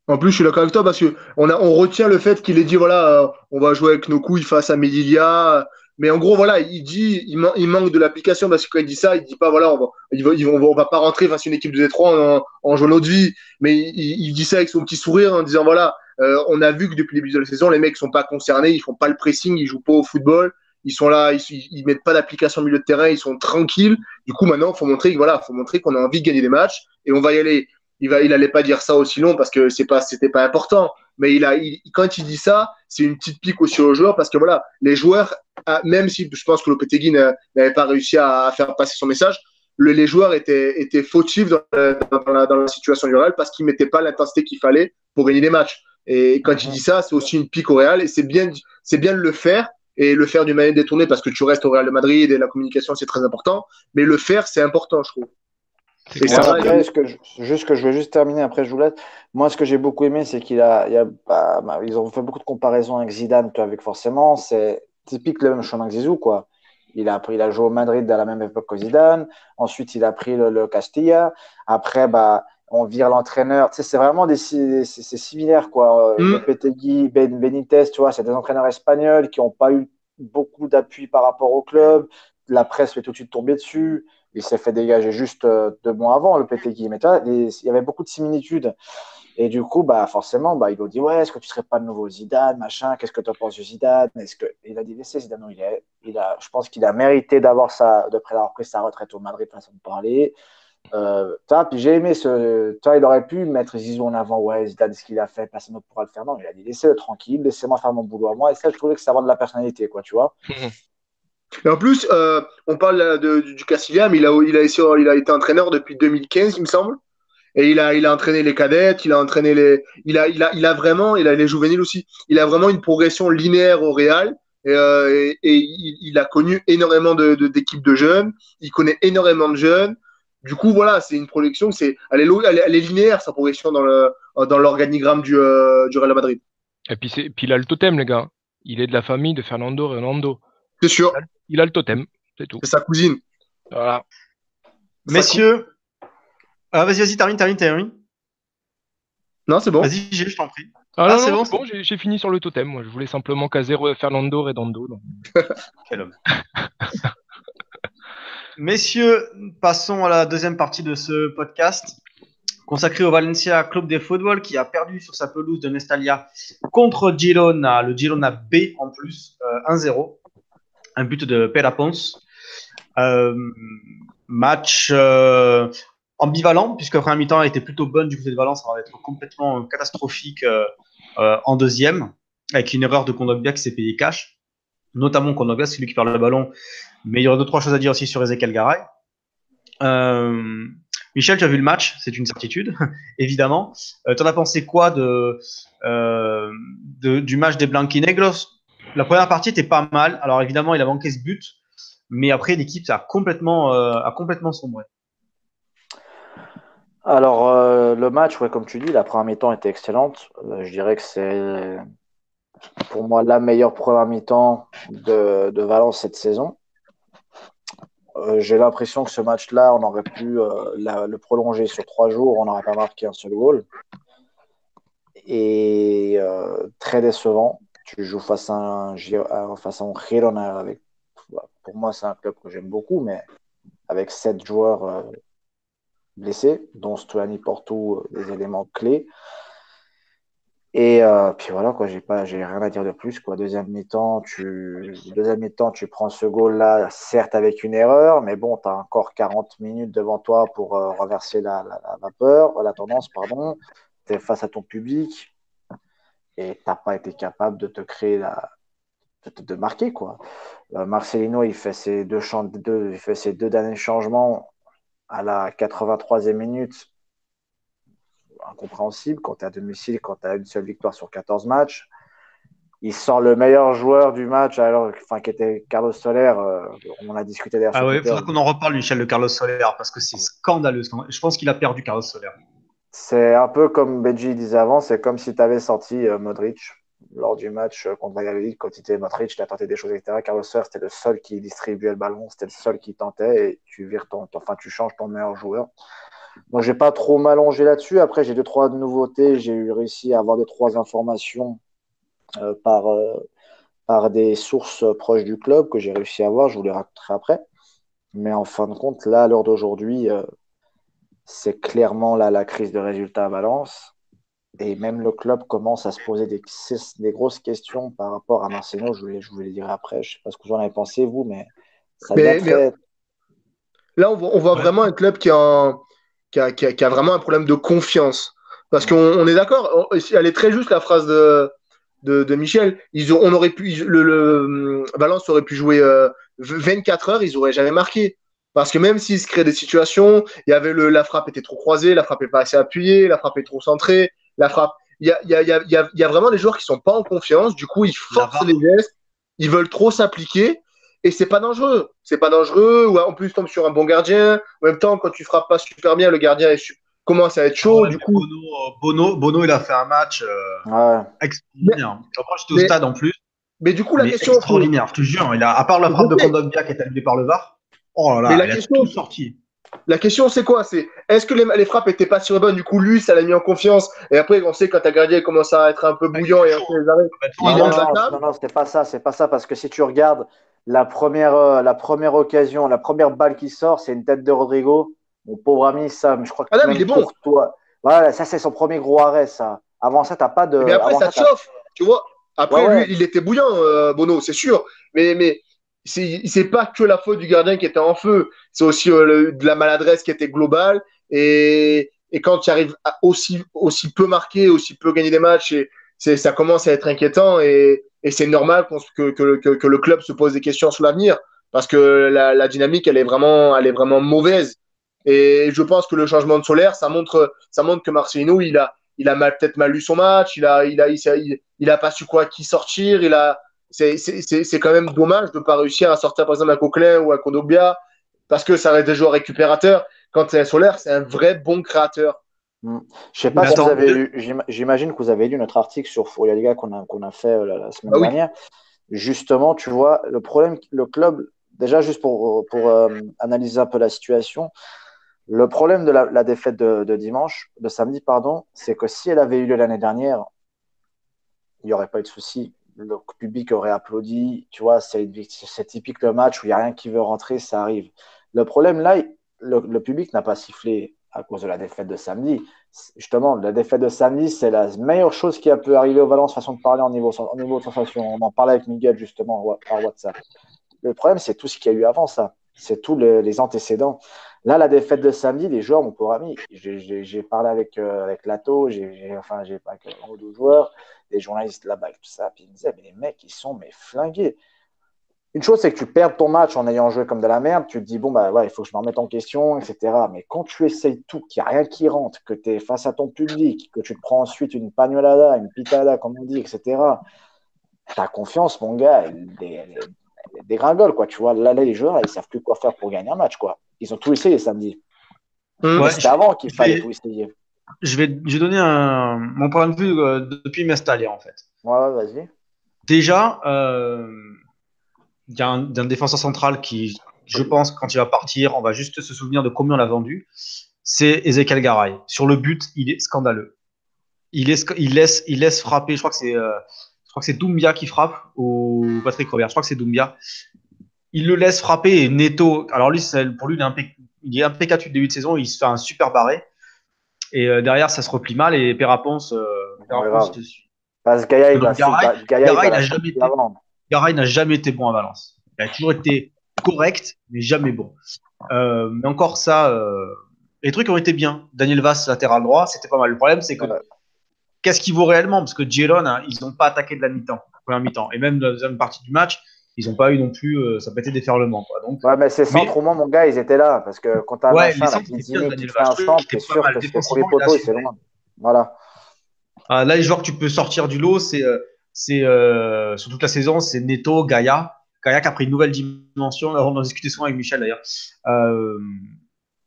Speaker 2: en plus, je suis d'accord avec toi parce que on, a, on retient le fait qu'il ait dit voilà, euh, on va jouer avec nos couilles face à Medilia. Mais en gros, voilà, il dit il, manque de l'application parce que quand il dit ça, il dit pas voilà, on va, il va, on va pas rentrer face à une équipe de Détroit en, en jouant notre vie. Mais il, il, dit ça avec son petit sourire en disant voilà, euh, on a vu que depuis le début de la saison, les mecs sont pas concernés, ils font pas le pressing, ils jouent pas au football. Ils sont là, ils, ils mettent pas d'application au milieu de terrain, ils sont tranquilles. Du coup, maintenant, faut montrer, voilà, faut montrer qu'on a envie de gagner des matchs et on va y aller il va, il allait pas dire ça aussi long parce que c'est pas, c'était pas important. Mais il a, quand il dit ça, c'est une petite pique aussi aux joueurs parce que voilà, les joueurs, ah, même si je pense que Lopetegui n'avait pas réussi à faire passer son message, les joueurs étaient, étaient fautifs dans, la, dans la, situation du Real parce qu'ils mettaient pas l'intensité qu'il fallait pour gagner des matchs. Et quand il dit ça, c'est aussi une pique au Real et c'est bien, c'est bien de le faire et le faire d'une manière détournée parce que tu restes au Real de Madrid et la communication c'est très important. Mais le faire, c'est important, je trouve.
Speaker 3: Ça, après, ce que je, juste que je veux juste terminer, après je vous laisse. Moi, ce que j'ai beaucoup aimé, c'est qu'il a, il a bah, bah, ils ont fait beaucoup de comparaisons avec Zidane, toi, avec forcément, c'est typique le même chemin que Zizou, quoi. Il a, pris, il a joué au Madrid à la même époque que Zidane. Ensuite, il a pris le, Castilla. Après, bah, on vire l'entraîneur. Tu sais, c'est vraiment des, c'est, similaire, quoi. Mm. Lopetegui, ben, Benitez, tu vois, c'est des entraîneurs espagnols qui n'ont pas eu beaucoup d'appui par rapport au club. La presse fait tout de suite tomber dessus il s'est fait dégager juste euh, deux mois avant, le PTG. Mais il y avait beaucoup de similitudes. Et du coup, bah, forcément, bah, il a dit Ouais, est-ce que tu serais pas le nouveau Zidane machin? Qu'est-ce que tu penses de Zidane? Est-ce que... Il a dit Laissez Zidane, il, est, il a, je pense qu'il a mérité d'avoir sa, de d'avoir pris sa retraite au Madrid, façon de parler. Euh, puis j'ai aimé ce. Toi, il aurait pu mettre Zizou en avant, ouais, Zidane, ce qu'il a fait, personne ne pourra le faire. Non, il a dit laissez-le tranquille, laissez-moi faire mon boulot à moi. Et ça, je trouvais que ça rend de la personnalité, quoi, tu vois.
Speaker 2: Et en plus, euh, on parle de, du Castilla, mais il a, il, a, il a été entraîneur depuis 2015, il me semble. Et il a, il a entraîné les cadettes, il a entraîné les. Il a, il a, il a vraiment, il a les juvéniles aussi. Il a vraiment une progression linéaire au Real. Et, euh, et, il, a connu énormément d'équipes de, de, jeunes. Il connaît énormément de jeunes. Du coup, voilà, c'est une progression. C'est, elle, est, elle, est linéaire, sa progression dans, le, dans l'organigramme du, euh, du Real Madrid.
Speaker 4: Et puis, c'est, puis il a le totem, les gars. Il est de la famille de Fernando Ronaldo.
Speaker 2: C'est sûr.
Speaker 4: Il a le totem, c'est tout.
Speaker 2: C'est sa cousine.
Speaker 4: Voilà.
Speaker 1: Messieurs. Ah, vas-y, vas-y, termine, termine, termine.
Speaker 2: Non, c'est bon.
Speaker 1: Vas-y, je t'en prie.
Speaker 4: Ah, ah c'est bon, bon j'ai fini sur le totem. Moi, je voulais simplement caser Fernando Redondo. Donc...
Speaker 1: Quel homme. Messieurs, passons à la deuxième partie de ce podcast consacré au Valencia Club de Football qui a perdu sur sa pelouse de Mestalia contre Girona, le Girona B en plus, 1-0. Un but de Pera Pons. Euh, match euh, ambivalent, puisque la première mi-temps été plutôt bonne du côté de Valence, ça va être complètement catastrophique euh, en deuxième, avec une erreur de Kondogbia qui s'est payé cash. Notamment Kondogbia, c'est lui qui perd le ballon. Mais il y aurait deux, trois choses à dire aussi sur Ezekiel Garay. Michel, tu as vu le match, c'est une certitude, évidemment. tu en as pensé quoi de, du match des Blanquinegros la première partie était pas mal. Alors évidemment, il a manqué ce but, mais après l'équipe a complètement, euh, a complètement sombré.
Speaker 3: Alors euh, le match, ouais, comme tu dis, la première mi-temps était excellente. Euh, je dirais que c'est pour moi la meilleure première mi-temps de, de, Valence cette saison. J'ai l'impression que ce match-là, on aurait pu le prolonger sur trois jours, on n'aurait pas marqué un seul goal. Et très décevant tu joues face à un, face à un Girona avec, pour moi, c'est un club que j'aime beaucoup, mais avec sept joueurs euh, blessés, dont Stuani Porto, euh, des éléments clés. Et euh, puis voilà, quoi, j'ai pas, j'ai rien à dire de plus. Quoi. Deuxième mi-temps, tu, deuxième mi-temps, tu prends ce goal-là, certes avec une erreur, mais bon, tu as encore 40 minutes devant toi pour renverser la, la, la, tendance, pardon. Tu es face à ton public et tu n'as pas été capable de te créer la, de, marquer quoi. Euh, Marcelino il fait ses deux, deux, il fait ses deux derniers changements, à la 83e minute, incompréhensible quand tu es à domicile, quand tu as une seule victoire sur 14 matchs. Il sort le meilleur joueur du match, alors, enfin, qui était Carlos Soler. Euh, on en a discuté d'ailleurs.
Speaker 1: Ah oui, il faudra qu'on en reparle, Michel, de Carlos Soler, parce que c'est scandaleux. Je pense qu'il a perdu Carlos Soler.
Speaker 3: C'est un peu comme Benji disait avant, c'est comme si tu avais sorti euh, Modric lors du match euh, contre Valladolid, quand il était Modric, il a tenté des choses, etc. Carlos Soler, c'était le seul qui distribuait le ballon, c'était le seul qui tentait, et tu vires enfin, tu changes ton meilleur joueur. Donc, j'ai pas trop m'allonger là-dessus. Après, j'ai deux, trois nouveautés. J'ai réussi à avoir deux, trois informations euh, par, par des sources proches du club que j'ai réussi à avoir. Je vous les raconterai après. Mais en fin de compte, là, à l'heure d'aujourd'hui, c'est clairement là la crise de résultats à Valence. Et même le club commence à se poser des, des grosses questions par rapport à Marcelo. Je, voulais, je vous les dirai après. Je ne sais pas ce que vous en avez pensé, vous, mais ça
Speaker 2: Là, on voit, vraiment un club qui a, qui, a, qui, a, vraiment un problème de confiance. Parce qu'on est d'accord, elle est très juste la phrase de, de, Michel. Ils on aurait pu, le, Valence aurait pu jouer 24 euh, heures, ils n'auraient jamais marqué. Parce que même s'il se crée des situations, il y avait le, la frappe était trop croisée, la frappe n'est pas assez appuyée, la frappe est trop centrée, la frappe. Il y a, y, a, y, a, y a, vraiment des joueurs qui sont pas en confiance, du coup ils forcent les gestes, ils veulent trop s'appliquer et c'est pas dangereux. C'est pas dangereux, ou en plus tu tombes sur un bon gardien. En même temps, quand tu frappes pas super bien, le gardien commence à être chaud. du coup,
Speaker 1: Bono, Bono, il a fait un match euh, extraordinaire. j'étais au stade en plus.
Speaker 2: Mais du coup, la question.
Speaker 1: Extraordinaire, je te jure. Il a, à part la frappe de Kondogbia qui est annulée par le VAR, Oh là, la question, sorti.
Speaker 2: La question, c'est quoi? C'est est-ce que les, les frappes étaient pas sur bonnes Du coup, lui, ça l'a mis en confiance. Et après, on sait quand ta gardien commence à être un peu bouillant et après les arrêts.
Speaker 3: Non, non, non, non, c'est pas ça. C'est pas ça parce que si tu regardes la première, euh, la première occasion, la première balle qui sort, c'est une tête de Rodrigo. Mon pauvre ami, ça, je crois que
Speaker 2: ah non, il est bon.
Speaker 3: toi, voilà, ça c'est son premier gros arrêt, ça. Avant ça, t'as pas de.
Speaker 2: Mais après, ça, chauffe, tu vois? Après, lui, il était bouillant, euh, Bono, c'est sûr. Mais, mais c'est pas que la faute du gardien qui était en feu, c'est aussi euh, de la maladresse qui était globale. Et, quand tu arrives à aussi, peu marquer, aussi peu gagner des matchs, ça commence à être inquiétant. Et, c'est normal que, le club se pose des questions sur l'avenir parce que la, dynamique, elle est, vraiment, mauvaise. Et je pense que le changement de solaire, ça montre, que Marcelino, il a, il peut-être mal lu son match, il a, il a pas su quoi qui sortir, il a, c'est quand même dommage de ne pas réussir à sortir par exemple un Coquelin ou un Kondobia parce que ça reste des joueurs récupérateurs. Quand c'est un Solaire, c'est un vrai bon créateur.
Speaker 3: Hmm. Je sais pas si vous avez lu, j'imagine que vous avez lu notre article sur Fouria Liga qu'on a, qu'on a fait euh, la, semaine ah dernière. Justement, tu vois, le problème, le club, déjà juste pour, pour euh, analyser un peu la situation, le problème de la, défaite de, de, dimanche, de samedi, pardon, c'est que si elle avait eu lieu l'année dernière, il n'y aurait pas eu de souci le public aurait applaudi. Tu vois, c'est typique le match où il n'y a rien qui veut rentrer, ça arrive. Le problème là, le, public n'a pas sifflé à cause de la défaite de samedi. Justement, la défaite de samedi, c'est la meilleure chose qui a pu arriver au Valence, façon de parler, en niveau, en niveau de sensation. On en parlait avec Miguel justement par WhatsApp. Le problème, c'est tout ce qu'il y a eu avant ça. C'est tous les, antécédents. Là, la défaite de samedi, les joueurs, mon pauvre ami, j'ai parlé avec, euh, avec Lato, j'ai enfin, avec un ou deux joueurs des journalistes là-bas, tout ça. Puis ils me disaient, mais les mecs, ils sont mais flingués. Une chose, c'est que tu perds ton match en ayant joué comme de la merde. Tu te dis, bon, bah ouais, il faut que je me remette en question, etc. Mais quand tu essayes tout, qu'il n'y a rien qui rentre, que tu es face à ton public, que tu te prends ensuite une pagnolada, une pitada, comme on dit, etc., ta confiance, mon gars, elle, dégringole, quoi. Tu vois, là, les joueurs, ils savent plus quoi faire pour gagner un match, quoi. Ils ont tout essayé samedi. Mmh. C'était avant qu'il fallait tout essayer
Speaker 1: je vais, donner un, mon point de vue euh, depuis m'installer en fait.
Speaker 3: Ouais, vas-y.
Speaker 1: Déjà, euh, il y a un, défenseur central qui, je pense, quand il va partir, on va juste se souvenir de combien on l'a vendu. C'est Ezekiel Garay. Sur le but, il est scandaleux. Il, est, il, laisse, il laisse frapper. Je crois que c'est, euh, je crois que c'est Doumbia qui frappe ou Patrick Robert. Je crois que c'est Doumbia. Il le laisse frapper et Neto. Alors lui, pour lui, il est, impec, il est impeccable début de saison. Il se fait un super barré. Et euh, derrière, ça se replie mal et Péraponce. Euh,
Speaker 3: Parce que Gaïa, il
Speaker 1: n'a jamais, été bon à Valence. Il a toujours été correct, mais jamais bon. Euh, mais encore ça, les trucs ont été bien. Daniel Vass, latéral droit, c'était pas mal. Le problème, c'est que qu'est-ce qu'il vaut réellement? Parce que Giron, hein, ils n'ont pas attaqué de la mi-temps, première mi-temps. Et même dans la deuxième partie du match, ils n'ont pas eu non plus, euh, ça peut être déferlement. Quoi. Donc,
Speaker 3: ouais, mais ces centres, au moins, mon gars, ils étaient là. Parce que quand tu as
Speaker 1: Ouais,
Speaker 3: un
Speaker 1: les
Speaker 3: machin, qui
Speaker 1: c'est
Speaker 3: qui fait un centre,
Speaker 1: qui est
Speaker 3: c'est sûr
Speaker 1: mal
Speaker 3: que c'est le
Speaker 1: défensivement,
Speaker 3: premier
Speaker 1: il a
Speaker 3: poteau, il fait
Speaker 1: assuré.
Speaker 3: loin. Voilà.
Speaker 1: Ah, là, les joueurs que tu peux sortir du lot, c'est euh, c'est euh, sur toute la saison, c'est Neto, Gaïa. Gaïa qui a pris une nouvelle dimension. On en discutait souvent avec Michel d'ailleurs, euh,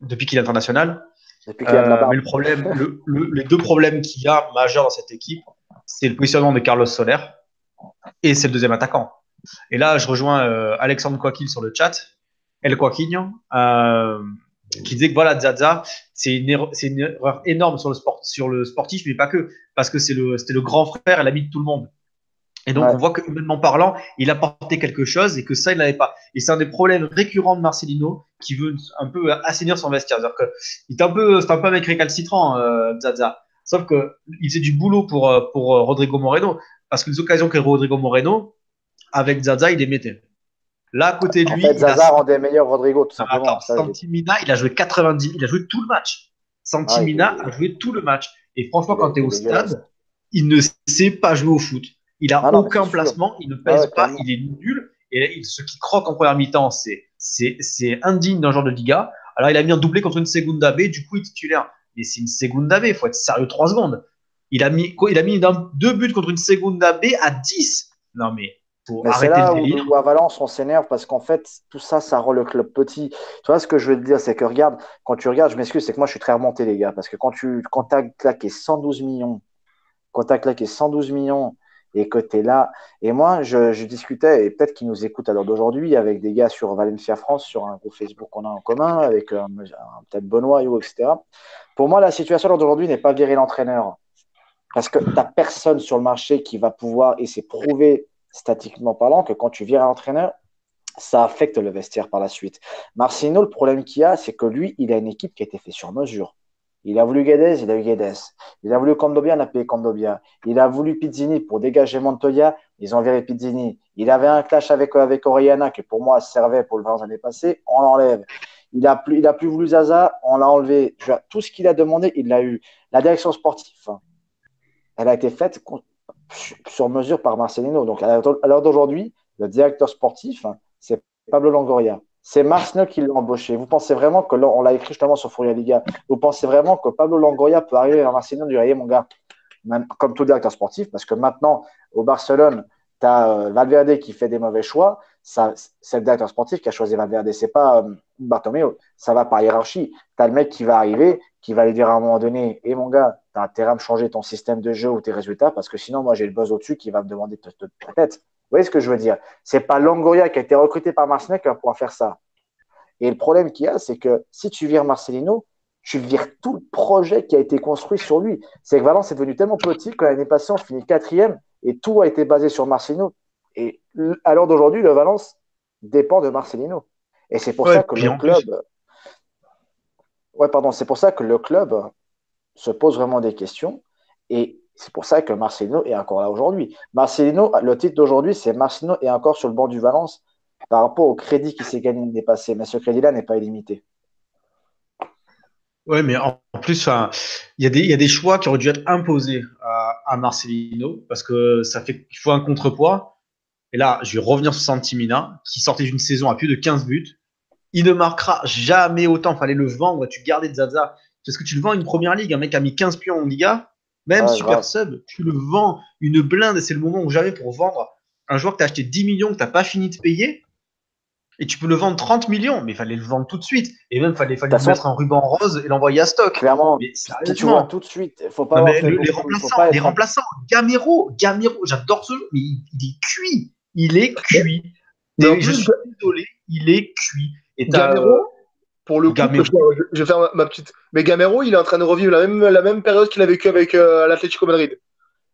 Speaker 1: depuis qu'il est international.
Speaker 3: Depuis qu'il y a de la
Speaker 1: Euh, mais le problème, le- le- les deux problèmes qu'il y a majeurs dans cette équipe, c'est le positionnement de Carlos Soler et c'est le deuxième attaquant. Et là, je rejoins euh, Alexandre Coaquil sur le chat, El Coaquinho, euh, qui disait que voilà, Zaza, c'est une, erreur- c'est une erreur énorme sur le, sport, sur le sportif, mais pas que, parce que c'est le, c'était le grand frère et l'ami de tout le monde. Et donc,
Speaker 3: Ouais.
Speaker 1: on voit que, humainement parlant, il a apporté quelque chose et que ça, il n'avait pas. Et c'est un des problèmes récurrents de Marcelino qui veut un peu assainir son vestiaire. C'est-à-dire que il est un peu, c'est un peu un mec récalcitrant, euh, Zaza. Sauf que il faisait du boulot pour, euh, pour euh, Rodrigo Moreno. Parce que les occasions qu'a Rodrigo Moreno, avec Zaza, il les mettait. Là, à côté de
Speaker 3: En
Speaker 1: lui,
Speaker 3: fait,
Speaker 1: il a
Speaker 3: Zaza rendait meilleur Rodrigo, tout simplement.
Speaker 1: Attends,
Speaker 3: Ça, je-
Speaker 1: Santimina, il a joué 90, il a joué tout le match. Santimina
Speaker 3: Ah, il
Speaker 1: a joué tout le match. Et franchement,
Speaker 3: il
Speaker 1: quand tu es au stade, il ne sait pas jouer au foot. Il a
Speaker 3: Ah non,
Speaker 1: aucun placement, il ne
Speaker 3: Ah
Speaker 1: pèse
Speaker 3: ouais,
Speaker 1: pas,
Speaker 3: clairement.
Speaker 1: il est nul. Et il- ce qui croque en première mi-temps, c'est, c'est, c'est indigne d'un genre de Liga. Alors, il a mis un doublé contre une Segunda B, du coup, il est titulaire. Mais c'est une Segunda B, il faut être sérieux trois secondes. Il a mis, quoi, il a mis d'un- deux buts contre une Segunda B à 10. Non, mais
Speaker 3: c'est
Speaker 1: arrêter
Speaker 3: là où à Valence on s'énerve parce qu'en fait tout ça ça rend le club petit. Tu vois ce que je veux te dire c'est que regarde quand tu regardes je m'excuse c'est que moi je suis très remonté les gars parce que quand tu quand as claqué 112 millions quand tu as claqué 112 millions et que tu es là et moi je, discutais et peut-être qu'ils nous écoutent à l'heure d'aujourd'hui avec des gars sur Valencia France sur un groupe Facebook qu'on a en commun avec peut-être Benoît etc. Pour moi la situation à l'heure d'aujourd'hui n'est pas virer l'entraîneur parce que tu n'as personne sur le marché qui va pouvoir, et c'est prouvé statistiquement parlant, que quand tu vires un entraîneur, ça affecte le vestiaire par la suite. Marcino, le problème qu'il a, c'est que lui, il a une équipe qui a été faite sur mesure. Il a voulu Guedes, il a eu Guedes. Il a voulu Condobia, il a payé Condobia. Il a voulu Pizzini pour dégager Montoya, ils ont viré Pizzini. Il avait un clash avec, avec Oriana, qui pour moi servait pour le Valence l'année passée, on l'enlève. Il a plus, plus voulu Zaza, on l'a enlevé. Tout ce qu'il a demandé, il l'a eu. La direction sportive, hein, elle a été faite sur mesure par Marcelino. Donc, à l'heure d'aujourd'hui, le directeur sportif, hein, c'est Pablo Longoria. C'est Marcelino qui l'a embauché. Vous pensez vraiment que, on l'a écrit justement sur Furia Liga, vous pensez vraiment que Pablo Longoria peut arriver à lui dire, Hey, mon gars, comme tout directeur sportif, parce que maintenant, au Barcelone, tu as Valverde qui fait des mauvais choix. C'est le directeur sportif qui a choisi Valverde. C'est pas euh. Ça va par hiérarchie. Tu as le mec qui va arriver, qui va lui dire à un moment donné Et mon gars, tu as intérêt à me changer ton système de jeu ou tes résultats parce que sinon, moi, j'ai le buzz au-dessus qui va me demander de te tête. Vous voyez ce que je veux dire? C'est pas Longoria qui a été recruté par qui va pouvoir faire ça. Et le problème qu'il y a, c'est que si tu vires Marcelino, tu vires tout le projet qui a été construit sur lui. C'est que Valence est devenu tellement petit que l'année passée, on finit quatrième et tout a été basé sur Marcelino. Et à l'heure d'aujourd'hui, le Valence dépend de Marcelino. Et c'est pour
Speaker 1: Ouais,
Speaker 3: ça que le club.
Speaker 1: plus-
Speaker 3: Ouais, pardon, c'est pour ça que le club se pose vraiment des questions. Et c'est pour ça que Marcelino est encore là aujourd'hui. Marcelino, le titre d'aujourd'hui, c'est Marcelino est encore sur le banc du Valence par rapport au crédit qui s'est gagné l'année passée. Mais ce crédit-là n'est pas illimité.
Speaker 1: Ouais, mais en plus, il y, a des- choix qui auraient dû être imposés à, à Marcelino parce que ça fait qu'il faut un contrepoids. Et là, je vais revenir sur Santimina qui sortait d'une saison à plus de 15 buts. Il ne marquera jamais autant. Fallait le vendre. Tu gardais Zaza. Parce que tu le vends une première ligue. Un mec a mis 15 pions en Liga, même super
Speaker 3: grave.
Speaker 1: sub, tu le vends une blinde. Et c'est le moment où jamais pour vendre un joueur que tu as acheté 10 millions, que tu n'as pas fini de payer. Et tu peux le vendre 30 millions, mais il fallait le vendre tout de suite. Et même, fallait, fallait
Speaker 3: toute
Speaker 1: lui mettre un ruban rose et l'envoyer à stock.
Speaker 3: Clairement,
Speaker 1: Mais
Speaker 3: tu vois tout de suite, il faut pas
Speaker 1: non,
Speaker 3: avoir
Speaker 1: le- les
Speaker 3: il faut
Speaker 1: remplaçants,
Speaker 3: pas
Speaker 1: les
Speaker 3: être-
Speaker 1: remplaçants, Gamero, Gamero, j'adore ce jeu, mais il, il est cuit. Il est cuit.
Speaker 2: En
Speaker 1: Et je suis désolé, il est cuit. Et
Speaker 2: Gamero,
Speaker 1: euh,
Speaker 2: pour le coup,
Speaker 1: Gamero.
Speaker 2: je, vais faire ma, ma petite. Mais Gamero, il est en train de revivre la même, la même période qu'il a vécu avec euh, l'Atlético Madrid.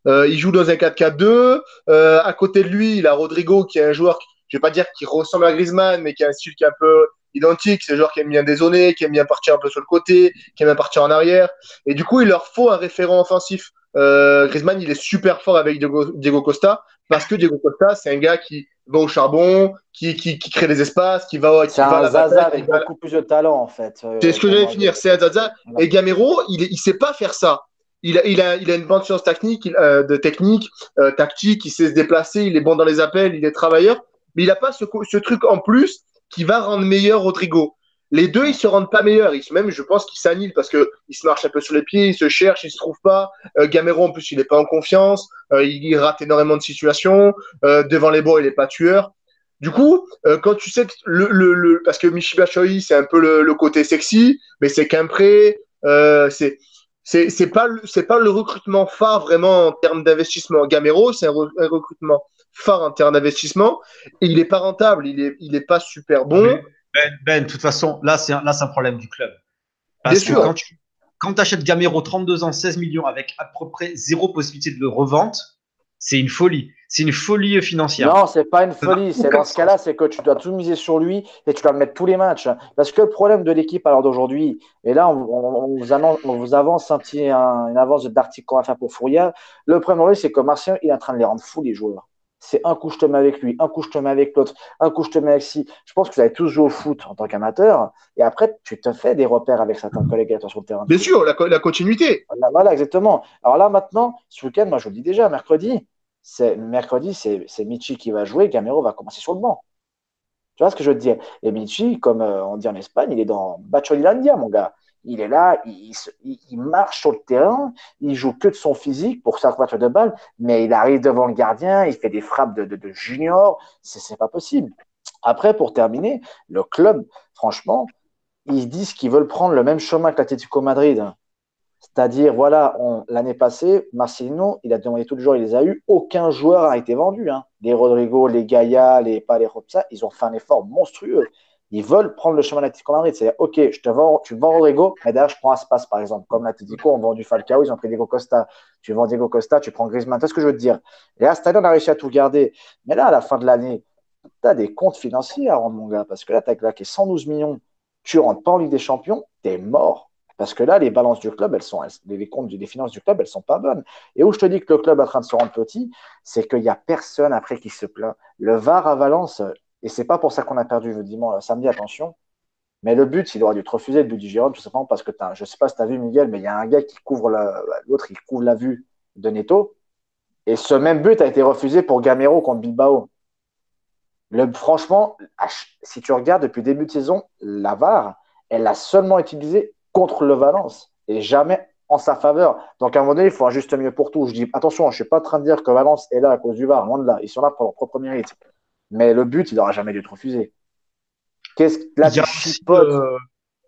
Speaker 2: Euh, il joue dans un 4-4-2. Euh, à côté de lui, il a Rodrigo, qui est un joueur, je vais pas dire qui ressemble à Griezmann, mais qui a un style qui est un peu identique. C'est un joueur qui aime bien dézoner, qui aime bien partir un peu sur le côté, qui aime bien partir en arrière. Et du coup, il leur faut un référent offensif. Euh, Griezmann, il est super fort avec Diego, Diego Costa, parce que Diego Costa, c'est un gars qui va au charbon, qui, qui, qui crée des espaces, qui va, qui
Speaker 3: C'est
Speaker 2: va à
Speaker 3: un
Speaker 2: la
Speaker 3: Zaza
Speaker 2: bataille,
Speaker 3: avec
Speaker 2: va-
Speaker 3: beaucoup plus de talent, en fait. euh,
Speaker 2: c'est ce que j'allais finir, c'est un Zaza.
Speaker 3: Voilà.
Speaker 2: Et Gamero, il, il sait pas faire ça. Il a, il a, il a une bonne science technique, il- euh, de technique, euh, tactique, il sait se déplacer, il est bon dans les appels, il est travailleur. mais il n'a pas ce, ce truc en plus qui va rendre meilleur Rodrigo. Les deux, ils se rendent pas meilleurs. Ils, même, je pense qu'ils s'annulent parce que ils se marchent un peu sur les pieds, ils se cherchent, ils se trouvent pas. Euh, Gamero, en plus, il est pas en confiance. Euh, il, rate énormément de situations. Euh, devant les bords, il est pas tueur. Du coup, euh, quand tu sais que le, le, le parce que Mishiba Choi, c'est un peu le, le, côté sexy, mais c'est qu'un prêt. Euh, c'est c'est c'est pas c'est pas le recrutement phare vraiment en termes d'investissement. Gamero, c'est un, recrutement phare en termes d'investissement il est pas rentable. Il est il est pas super bon.
Speaker 1: Ben, ben, de toute façon, là, c'est un, là, c'est un problème du club. Parce
Speaker 2: Bien
Speaker 1: que
Speaker 2: sûr.
Speaker 1: quand tu quand achètes Gamero 32 ans, 16 millions avec à peu près zéro possibilité de le revente, c'est une folie. C'est une folie financière.
Speaker 3: Non, c'est pas une folie. C'est dans ce cas-là, c'est que tu dois tout miser sur lui et tu dois le mettre tous les matchs. Parce que le problème de l'équipe à l'heure d'aujourd'hui, et là, on, on- on vous annonce, on vous avance un petit, un- une avance d'article qu'on va faire pour Fourier. Le problème c'est que Martien, il est en train de les rendre fous, les joueurs. C'est un coup, je te mets avec lui, un coup, je te mets avec l'autre, un coup, je te mets avec ci. Je pense que vous avez tous joué au foot en tant qu'amateur. Et après, tu te fais des repères avec certains collègues sur le terrain.
Speaker 2: Bien sûr, la, co- la continuité.
Speaker 3: Voilà, voilà, exactement. Alors là, maintenant, ce week-end, moi, je vous le dis déjà, mercredi, c'est mercredi, c'est Michi qui va jouer, Gamero va commencer sur le banc. Tu vois ce que je veux te dire? Et Michi, comme euh, on dit en Espagne, il est dans Bacholilandia, mon gars. Il est là, il, marche sur le terrain, il joue que de son physique pour sa de balle, mais il arrive devant le gardien, il fait des frappes de, de, junior, c'est pas possible. Après, pour terminer, le club, franchement, ils disent qu'ils veulent prendre le même chemin que l'Atlético Madrid. C'est-à-dire, voilà, l'année passée, Marcelino, il a demandé tous les joueurs, il les a eu. Aucun joueur a été vendu. Hein. Les Rodrigo, les Gaia, les Ropsa, ils ont fait un effort monstrueux. Ils veulent prendre le chemin de l'Atlético Madrid. C'est-à-dire, OK, je te vends, tu vends Rodrigo, mais derrière, je prends Aspas, par exemple. Comme l'Atlético ont vendu Falcao, ils ont pris Diego Costa. Tu vends Diego Costa, tu prends Griezmann. Tu vois ce que je veux te dire? Et là, cette année, on a réussi à tout garder. Mais là, à la fin de l'année, tu as des comptes financiers à rendre, mon gars. Parce que là, tu as claqué 112 millions. Tu rentres pas en Ligue des Champions, tu es mort. Parce que là, les balances du club, elles sont, les comptes des finances du club, elles sont pas bonnes. Et où je te dis que le club est en train de se rendre petit, c'est qu'il n'y a personne après qui se plaint. Le VAR à Valence, et c'est pas pour ça qu'on a perdu le dimanche, samedi, attention. Mais le but, il aurait dû te refuser le but du Gironde, tout simplement parce que t'as- je sais pas si tu as vu Miguel, mais il y a un gars qui couvre la- l'autre, il couvre la vue de Neto. Et ce même but a été refusé pour Gamero contre Bilbao. Le, franchement, si tu regardes depuis début de saison, la VAR, elle l'a seulement utilisé contre le Valence et jamais en sa faveur. Donc à un moment donné, il faut un juste mieux pour tout. Je dis attention, je ne suis pas en train de dire que Valence est là à cause du VAR, loin de là. Ils sont là pour leur propre mérite. Mais le but, il n'aura jamais dû être refusé. Qu'est-ce que là,
Speaker 1: il, y a
Speaker 3: tu
Speaker 1: aussi,
Speaker 3: chipotes.
Speaker 1: euh,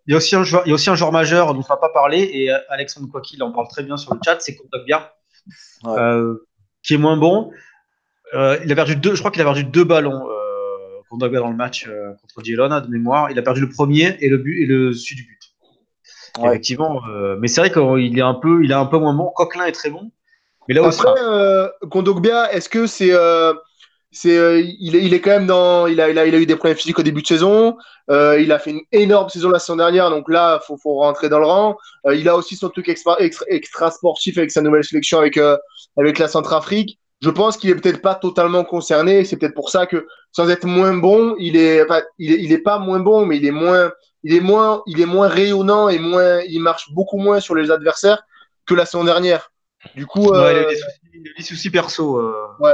Speaker 1: il y a aussi un joueur, il y a aussi un joueur majeur dont on va pas parler et euh, Alexandre Coquille en parle très bien sur le chat, c'est Kondogbia,
Speaker 3: Ouais.
Speaker 1: euh, qui est moins bon. Euh, il a perdu deux, je crois qu'il a perdu deux ballons euh, Kondogbia dans le match euh, contre Girona de mémoire. Il a perdu le premier et le but et le celui du but.
Speaker 3: Ouais.
Speaker 1: Effectivement, euh, mais c'est vrai qu'il est un peu, il est un peu moins bon. Coquelin est très bon, mais là aussi.
Speaker 2: Après, euh, Kondogbia, est-ce que c'est. C'est, euh, il, est, il est quand même dans. Il a, il, a, il a eu des problèmes physiques au début de saison. Euh, il a fait une énorme saison la saison dernière, donc là, faut, faut rentrer dans le rang. Euh, il a aussi son truc extra, extra, extra sportif avec sa nouvelle sélection avec, euh, avec la Centrafrique. Je pense qu'il est peut-être pas totalement concerné. C'est peut-être pour ça que, sans être moins bon, il est, enfin, il est, il est pas moins bon, mais il est moins, il est moins, il est moins rayonnant et moins, il marche beaucoup moins sur les adversaires que la saison dernière. Du coup,
Speaker 1: Ouais, il a
Speaker 2: euh,
Speaker 1: eu des soucis, des soucis perso. Euh,
Speaker 2: Ouais.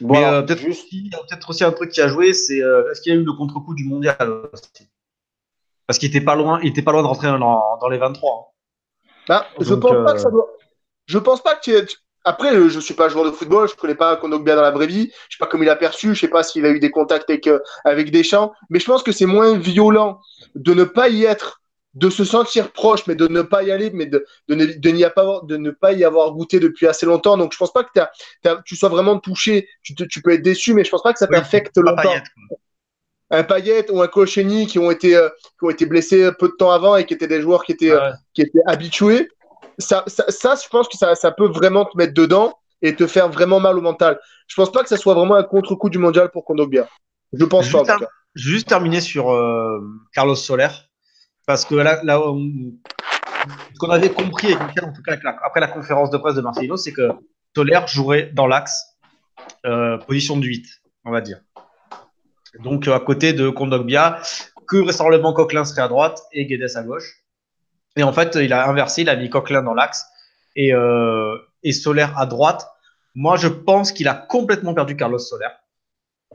Speaker 3: Bon,
Speaker 1: mais euh, peut-être
Speaker 3: juste,
Speaker 1: aussi, il y a peut-être aussi un truc qui a joué, c'est euh, est-ce qu'il y a eu le contre-coup du mondial aussi? Parce qu'il était pas loin, il était pas loin de rentrer dans, dans les 23.
Speaker 2: Bah, je
Speaker 1: Donc,
Speaker 2: pense
Speaker 1: euh,
Speaker 2: pas que ça doit. Je pense pas que tu. tu- Après, euh, je suis pas joueur de football, je connais pas Kondogbia dans la vraie vie, je sais pas comment il a perçu, je sais pas s'il a eu des contacts avec euh, avec Deschamps, mais je pense que c'est moins violent de ne pas y être, de se sentir proche, mais de ne pas y aller, mais de de ne, de n'y avoir- de ne pas y avoir goûté depuis assez longtemps. Donc je pense pas que t'as- t'as- tu sois vraiment touché. Tu, te- tu peux être déçu, mais je pense pas que ça
Speaker 1: Oui,
Speaker 2: t'affecte longtemps.
Speaker 1: Payet, quoi.
Speaker 2: Un Payet ou un Koscielny qui ont été euh, qui ont été blessés peu de temps avant et qui étaient des joueurs qui étaient euh,
Speaker 1: Ouais.
Speaker 2: qui étaient habitués, ça, ça, ça, je pense que ça, ça peut vraiment te mettre dedans et te faire vraiment mal au mental. Je pense pas que ça soit vraiment un contre-coup du mondial pour Kondogbia. Je pense
Speaker 1: Juste
Speaker 2: pas. En tout cas.
Speaker 1: Juste terminer sur euh, Carlos Soler. Parce que là, ce qu'on avait compris en tout cas après la conférence de presse de Marcelino, c'est que Soler jouerait dans l'axe, euh, position de 8, on va dire. Donc euh, à côté de Kondogbia, que vraisemblablement Coquelin serait à droite et Guedes à gauche. Et en fait, il a inversé, il a mis Coquelin dans l'axe et, euh, et Soler à droite. Moi, je pense qu'il a complètement perdu Carlos Soler.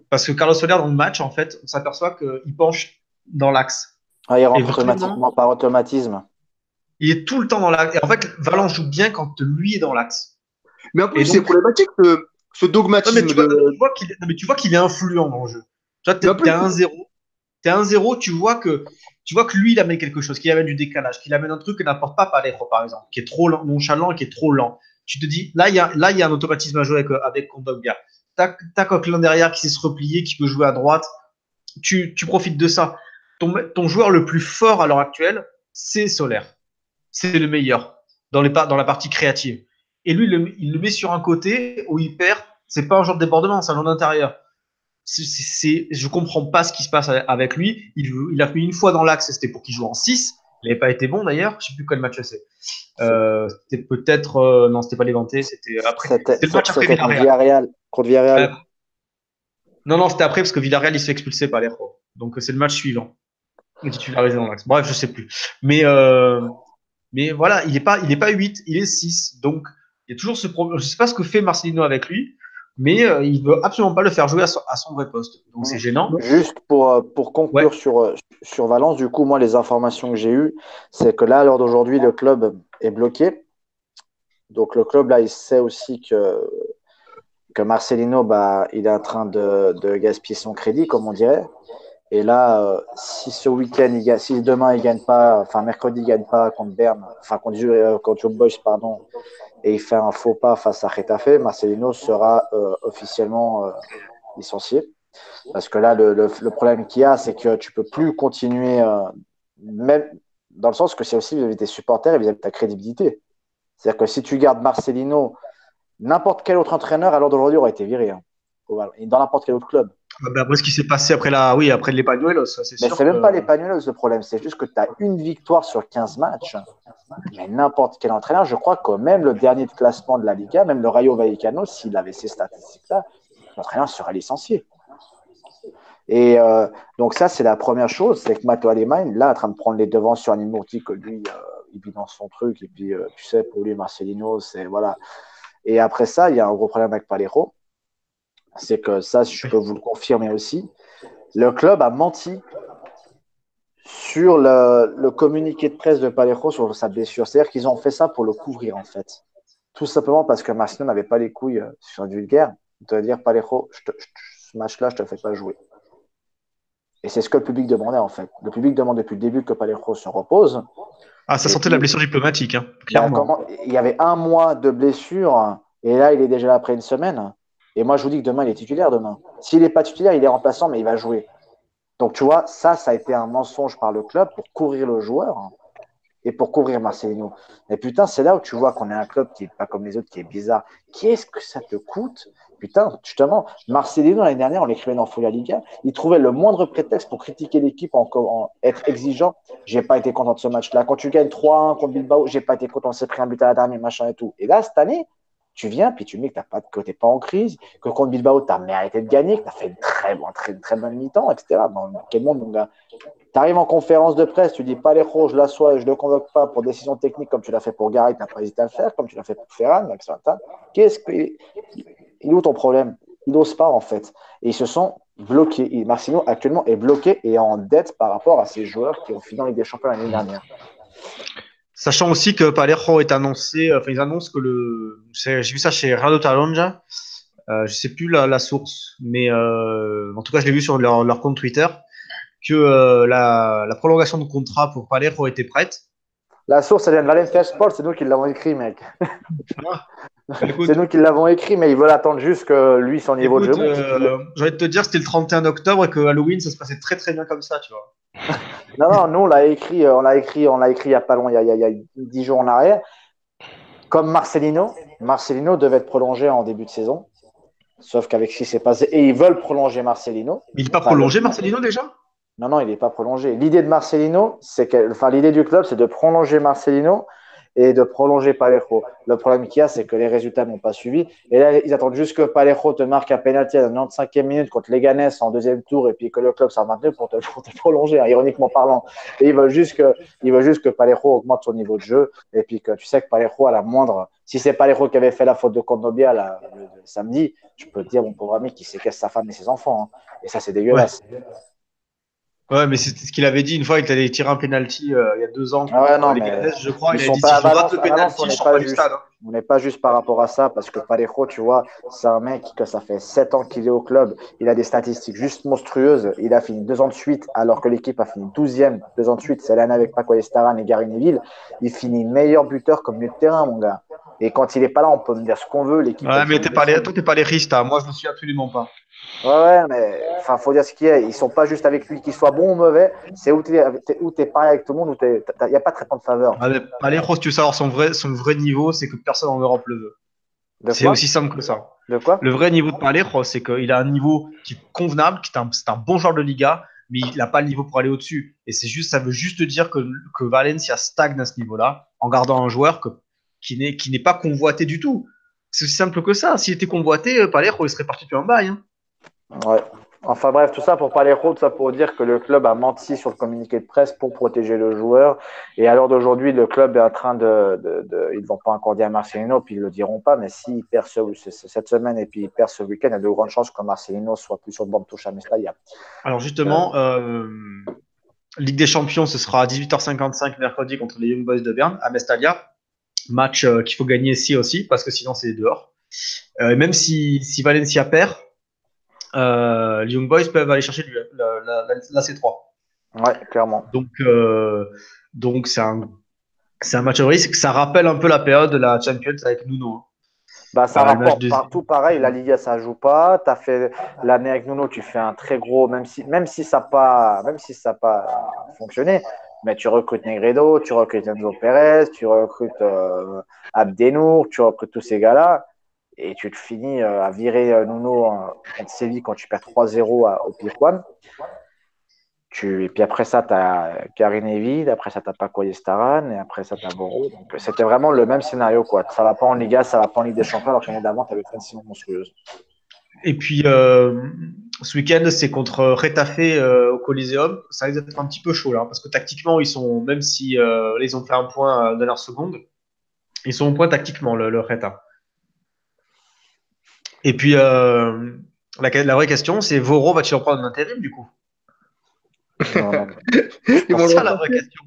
Speaker 1: Parce que Carlos Soler, dans le match, en fait, on s'aperçoit qu'il penche dans l'axe.
Speaker 3: Ah, il rentre
Speaker 1: vraiment-
Speaker 3: automatiquement par automatisme.
Speaker 1: Il est tout le temps dans l'axe. Et en fait, Valence joue bien quand lui est dans l'axe.
Speaker 2: Mais en plus, c'est problématique ce, ce
Speaker 1: Non,
Speaker 2: dogmatisme
Speaker 1: mais tu vois,
Speaker 2: de.
Speaker 1: tu vois qu'il non, mais tu vois qu'il est influent dans le jeu. Tu vois, t'es à 1-0. T'es à 1-0, tu vois que tu vois que lui, il amène quelque chose, qu'il amène du décalage, qu'il amène un truc que n'apporte pas Parejo, par exemple, qui est trop lent- nonchalant et qui est trop lent. Tu te dis, là, il y a, là, il y a un automatisme à jouer avec, avec Kondogbia. T'as t'as Coquelin derrière qui sait se replier, qui peut jouer à droite. Tu, tu profites de ça. Ton, ton joueur le plus fort à l'heure actuelle, c'est Solaire. C'est le meilleur dans, les, par- dans la partie créative. Et lui, il le, il le met sur un côté où il perd. C'est pas un genre de débordement, c'est un genre d'intérieur. C'est, c'est, c'est- je comprends pas ce qui se passe avec lui. Il, il a fait une fois dans l'axe, c'était pour qu'il joue en 6. Il n'avait pas été bon d'ailleurs. Je sais plus quel match c'est. Euh, c'était peut-être. euh, non, c'était pas l'éventé, c'était après.
Speaker 3: C'était
Speaker 1: C'était le match après Villarreal.
Speaker 3: Villarreal. Contre Villarreal.
Speaker 1: Ouais. Non, non, c'était après parce que Villarreal il se fait expulser par l'Hérault. Donc euh, c'est le match suivant. Il titularisé dans l'axe. Bref, je sais plus. Mais, euh, mais voilà, il n'est pas, il est pas 8, il est 6. Donc il y a toujours ce problème. Je sais pas ce que fait Marcelino avec lui, mais euh, il veut absolument pas le faire jouer à son, à son vrai poste. Donc c'est gênant.
Speaker 3: Juste pour, euh, pour conclure sur, euh, sur Valence, du coup, moi, les informations que j'ai eues, c'est que là, à l'heure d'aujourd'hui, le club est bloqué. Donc, le club, là, il sait aussi que, que Marcelino, bah, il est en train de, de gaspiller son crédit, comme on dirait. Et là, euh, si ce week-end, si demain, il gagne pas, enfin, mercredi, il gagne pas contre Berne, enfin, contre, euh, contre pardon, et il fait un faux pas face à Retafe, Marcelino sera euh, officiellement euh, licencié. Parce que là, le, problème qu'il y a, c'est que tu peux plus continuer, même dans le sens que c'est aussi vis-à-vis des supporters et vis-à-vis de ta crédibilité. C'est-à-dire que si tu gardes Marcelino, n'importe quel autre entraîneur à l'heure d'aujourd'hui aurait été viré. Hein, dans n'importe quel autre club.
Speaker 1: Ah ben, après ce qui s'est passé après la, oui, après les c'est
Speaker 3: Mais c'est même
Speaker 1: que-
Speaker 3: pas les Panuelos le problème, c'est juste que tu as une victoire sur 15 matchs. Mais n'importe quel entraîneur, je crois que même le dernier de classement de la Liga, même le Rayo Vallecano, s'il avait ces statistiques-là, l'entraîneur serait licencié. Et euh, donc ça, c'est la première chose, c'est que Matteo Alemany, là, en train de prendre les devants sur un Immorti que lui, euh, il vit dans son truc, et puis, euh, tu sais, pour lui, Marcelino, c'est, voilà. Et après ça, il y a un gros problème avec Palero, c'est que ça, je peux vous le confirmer aussi, le club a menti sur le, le communiqué de presse de Palero sur sa blessure. C'est-à-dire qu'ils ont fait ça pour le couvrir, en fait. Tout simplement parce que Marcelino n'avait pas les couilles euh, sur un vulgaire de dire Palero, je te- je te- ce match-là, je te fais pas jouer. Et c'est ce que le public demandait, en fait. Le public demande depuis le début que Palero se repose.
Speaker 1: Ah, ça sentait
Speaker 3: puis-
Speaker 1: la blessure diplomatique, hein,
Speaker 3: Bah,
Speaker 1: clairement.
Speaker 3: comment- il y avait un mois de blessure et là, il est déjà là après une semaine. Et moi, je vous dis que demain, il est titulaire demain. S'il n'est pas titulaire, il est remplaçant, mais il va jouer. Donc, tu vois, ça, ça a été un mensonge par le club pour couvrir le joueur hein, et pour couvrir Marcelino. Et putain, c'est là où tu vois qu'on est un club qui n'est pas comme les autres, qui est bizarre. Qu'est-ce que ça te coûte? Putain, justement, Marcelino, l'année dernière, on l'écrivait dans Folia Liga, il trouvait le moindre prétexte pour critiquer l'équipe, en, en être exigeant. J'ai pas été content de ce match-là. Quand tu gagnes 3-1 contre Bilbao, j'ai pas été content, on s'est pris un but à la dernière, machin et tout. Et là, cette année, tu viens, puis tu me dis que tu n'es pas en crise, que contre Bilbao, tu as mérité de gagner, que tu as fait une très, bon, très, très bonne mi-temps, etc. Bon, quel monde, mon gars? Tu arrives en conférence de presse, tu dis pas les rouges, je l'assois, je ne le convoque pas pour décision technique comme tu l'as fait pour Gary, tu n'as pas hésité à le faire, comme tu l'as fait pour Ferran. Qu'est-ce que. Il est où ton problème? Il n'ose pas, en fait. Et ils se sont bloqués. Marcino, actuellement, est bloqué et en dette par rapport à ces joueurs qui ont fini en Ligue des Champions l'année dernière.
Speaker 1: Sachant aussi que Palermo est annoncé, enfin ils annoncent que le, j'ai vu ça chez Radio Talonja, euh, je sais plus la, la source, mais euh, en tout cas je l'ai vu sur leur, leur compte Twitter, que euh, la, la prolongation de contrat pour Palermo était prête.
Speaker 3: La source, elle vient de Valencia Sport, c'est nous qui l'avons écrit, mec.
Speaker 1: Écoute,
Speaker 3: C'est nous qui l'avons écrit, mais ils veulent attendre juste que lui, son niveau
Speaker 1: écoute,
Speaker 3: de jeu.
Speaker 1: euh, j'ai envie de te dire, c'était le 31 octobre et que Halloween ça se passait très très bien comme ça, tu vois.
Speaker 3: Non, non, nous, on l'a écrit, euh, on l'a écrit, on l'a écrit il y a pas long, il y a, il y a- il y a 10 jours en arrière. Comme Marcelino, Marcelino devait être prolongé en début de saison. Sauf qu'avec ce qui s'est passé, et ils veulent prolonger Marcelino.
Speaker 1: Mais il n'est pas
Speaker 3: Enfin,
Speaker 1: prolongé, Marcelino déjà?
Speaker 3: Non, non, il n'est pas prolongé. L'idée de Marcelino, c'est que, enfin, l'idée du club, c'est de prolonger Marcelino et de prolonger Parejo. Le problème qu'il y a, c'est que les résultats n'ont pas suivi. Et là, ils attendent juste que Parejo te marque un pénalty à la 95e minute contre Leganés en deuxième tour et puis que le club s'en maintenu pour te, pour te prolonger, hein, ironiquement parlant. Et ils veulent juste que, ils veulent juste que Parejo augmente son niveau de jeu et puis que tu sais que Parejo, à la moindre, si c'est Parejo qui avait fait la faute de Condobia là, le, samedi, je peux te dire, mon pauvre ami, qu'il séquestre sa femme et ses enfants. hein. Et ça, c'est dégueulasse.
Speaker 1: Ouais, mais c'est ce qu'il avait dit une fois, il allait tirer un penalty euh, il y a deux ans.
Speaker 3: Ah ouais, non,
Speaker 1: les
Speaker 3: mais
Speaker 1: je crois, il a
Speaker 3: sont
Speaker 1: dit
Speaker 3: pas
Speaker 1: si
Speaker 3: à
Speaker 1: je rate
Speaker 3: Valence,
Speaker 1: le
Speaker 3: à Valence,
Speaker 1: penalty,
Speaker 3: on
Speaker 1: je
Speaker 3: n'est pas
Speaker 1: du stade. hein.
Speaker 3: On n'est pas juste par rapport à ça, parce que Parejo, tu vois, c'est un mec que ça fait 7 ans qu'il est au club. Il a des statistiques juste monstrueuses. Il a fini deux ans de suite, alors que l'équipe a fini 12e. Deux ans de suite, c'est l'année avec Paco Estaran et Gary Neville. Il finit meilleur buteur comme milieu de terrain, mon gars. Et quand il est pas là, on peut me dire ce qu'on veut. L'équipe.
Speaker 1: Ouais, mais t'es pas les, toi, pas les Rista. Moi, je ne suis absolument pas.
Speaker 3: Ouais, mais enfin, faut dire ce qu'il y a. Ils sont pas juste avec lui, qu'ils soient bons ou mauvais. C'est où t'es, t'es- où t'es pareil avec tout le monde, où il n'y a pas de traitement de faveur.
Speaker 1: Ah, mais Parejo, si tu veux savoir son vrai, son vrai niveau, c'est que personne en Europe le veut. C'est aussi simple que ça.
Speaker 3: De quoi
Speaker 1: Le vrai niveau de Parejo, c'est qu'il a un niveau qui est convenable, qui est un, c'est un bon joueur de Liga, mais il n'a pas le niveau pour aller au-dessus. Et c'est juste, ça veut juste dire que, que Valencia stagne à ce niveau-là, en gardant un joueur que, qui n'est qui n'est pas convoité du tout. C'est aussi simple que ça. S'il était convoité, euh, Parejo, il serait parti depuis un bail. hein.
Speaker 3: Ouais. Enfin bref, tout ça pour les tout ça pour dire que le club a menti sur le communiqué de presse pour protéger le joueur. Et à l'heure d'aujourd'hui, le club est en train de, de, de ils ne vont pas encore dire à Marcelino, puis ils le diront pas, mais s'il perd ce- ce- cette semaine et puis il perd ce week-end, il y a de grandes chances que Marcelino soit plus sur le banc de touche à Mestalla.
Speaker 1: Alors justement, euh, Ligue des Champions, ce sera à 18h55 mercredi contre les Young Boys de Berne à Mestalia. Match euh, qu'il faut gagner ici aussi, parce que sinon c'est dehors. Euh, et même si, si Valencia perd, euh, les Young Boys peuvent aller chercher du- la, la- la- la C3.
Speaker 3: Ouais, clairement.
Speaker 1: Donc euh, donc c'est un c'est un match à risque. Ça rappelle un peu la période de la Champions avec Nuno. hein.
Speaker 3: Bah, ça rapporte
Speaker 1: de-
Speaker 3: partout pareil. La Liga, ça joue pas. Tu as fait l'année avec Nuno, tu fais un très gros, même si, même si ça n'a pas, même si ça pas fonctionné. Mais tu recrutes Negredo, tu recrutes Enzo Perez, tu recrutes euh, Abdenour, tu recrutes tous ces gars-là. Et tu te finis euh, à virer euh, Nuno contre Séville quand tu perds 3-0 à- au Pirquan. Et puis après ça, tu as Karim Evide, après ça, tu as Paco Ayestaran, et après ça, tu as Boro. Donc euh, c'était vraiment le même scénario. Quoi. Ça va pas en Liga, ça va pas en Ligue des Champions, alors que l'année d'avant, tu avais plein de saisons monstrueuses.
Speaker 1: Et puis euh, ce week-end, c'est contre Retafe euh, au Coliseum. Ça risque d'être un petit peu chaud là, parce que tactiquement, ils sont, même si euh, ils ont fait un point à la dernière seconde, ils sont au point tactiquement, le, le Reta. Et puis euh, la, la vraie question, c'est Voro va-t-il reprendre un intérim du coup?
Speaker 3: Non, non.
Speaker 1: C'est
Speaker 2: le
Speaker 1: ça la vraie question.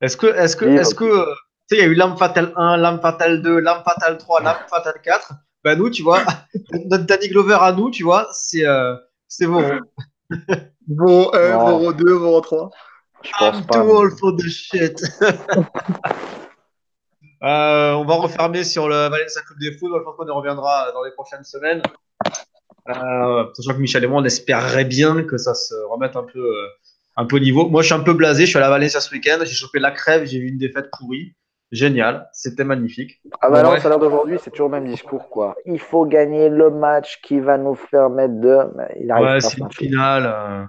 Speaker 1: Est-ce que, est-ce que, est-ce que, euh, tu sais, il y a eu Lame Fatale 1, Lame Fatale 2, Lame Fatale 3, Lame Fatale 4. Ben nous, tu vois, notre Danny Glover à nous, tu vois, c'est euh, c'est Voro.
Speaker 2: Voro 1,
Speaker 3: Ouais.
Speaker 2: Voro 2, Voro 3.
Speaker 3: Je pense
Speaker 1: I'm
Speaker 3: pas.
Speaker 1: too old for the shit. Euh, on va refermer sur le Valencia Club des Foot. Je pense qu'on y reviendra dans les prochaines semaines. Euh, sachant que Michel et moi, on espérerait bien que ça se remette un peu, euh, un peu au niveau. Moi, je suis un peu blasé. Je suis allé à Valencia ce week-end. J'ai chopé la crève. J'ai vu une défaite pourrie. Génial. C'était magnifique.
Speaker 3: Ah bah non,
Speaker 1: bref.
Speaker 3: à l'heure d'aujourd'hui, c'est toujours le même discours. quoi. Il faut gagner le match qui va nous permettre de. Il arrive
Speaker 1: Ouais, c'est
Speaker 3: ce
Speaker 1: une finale. euh.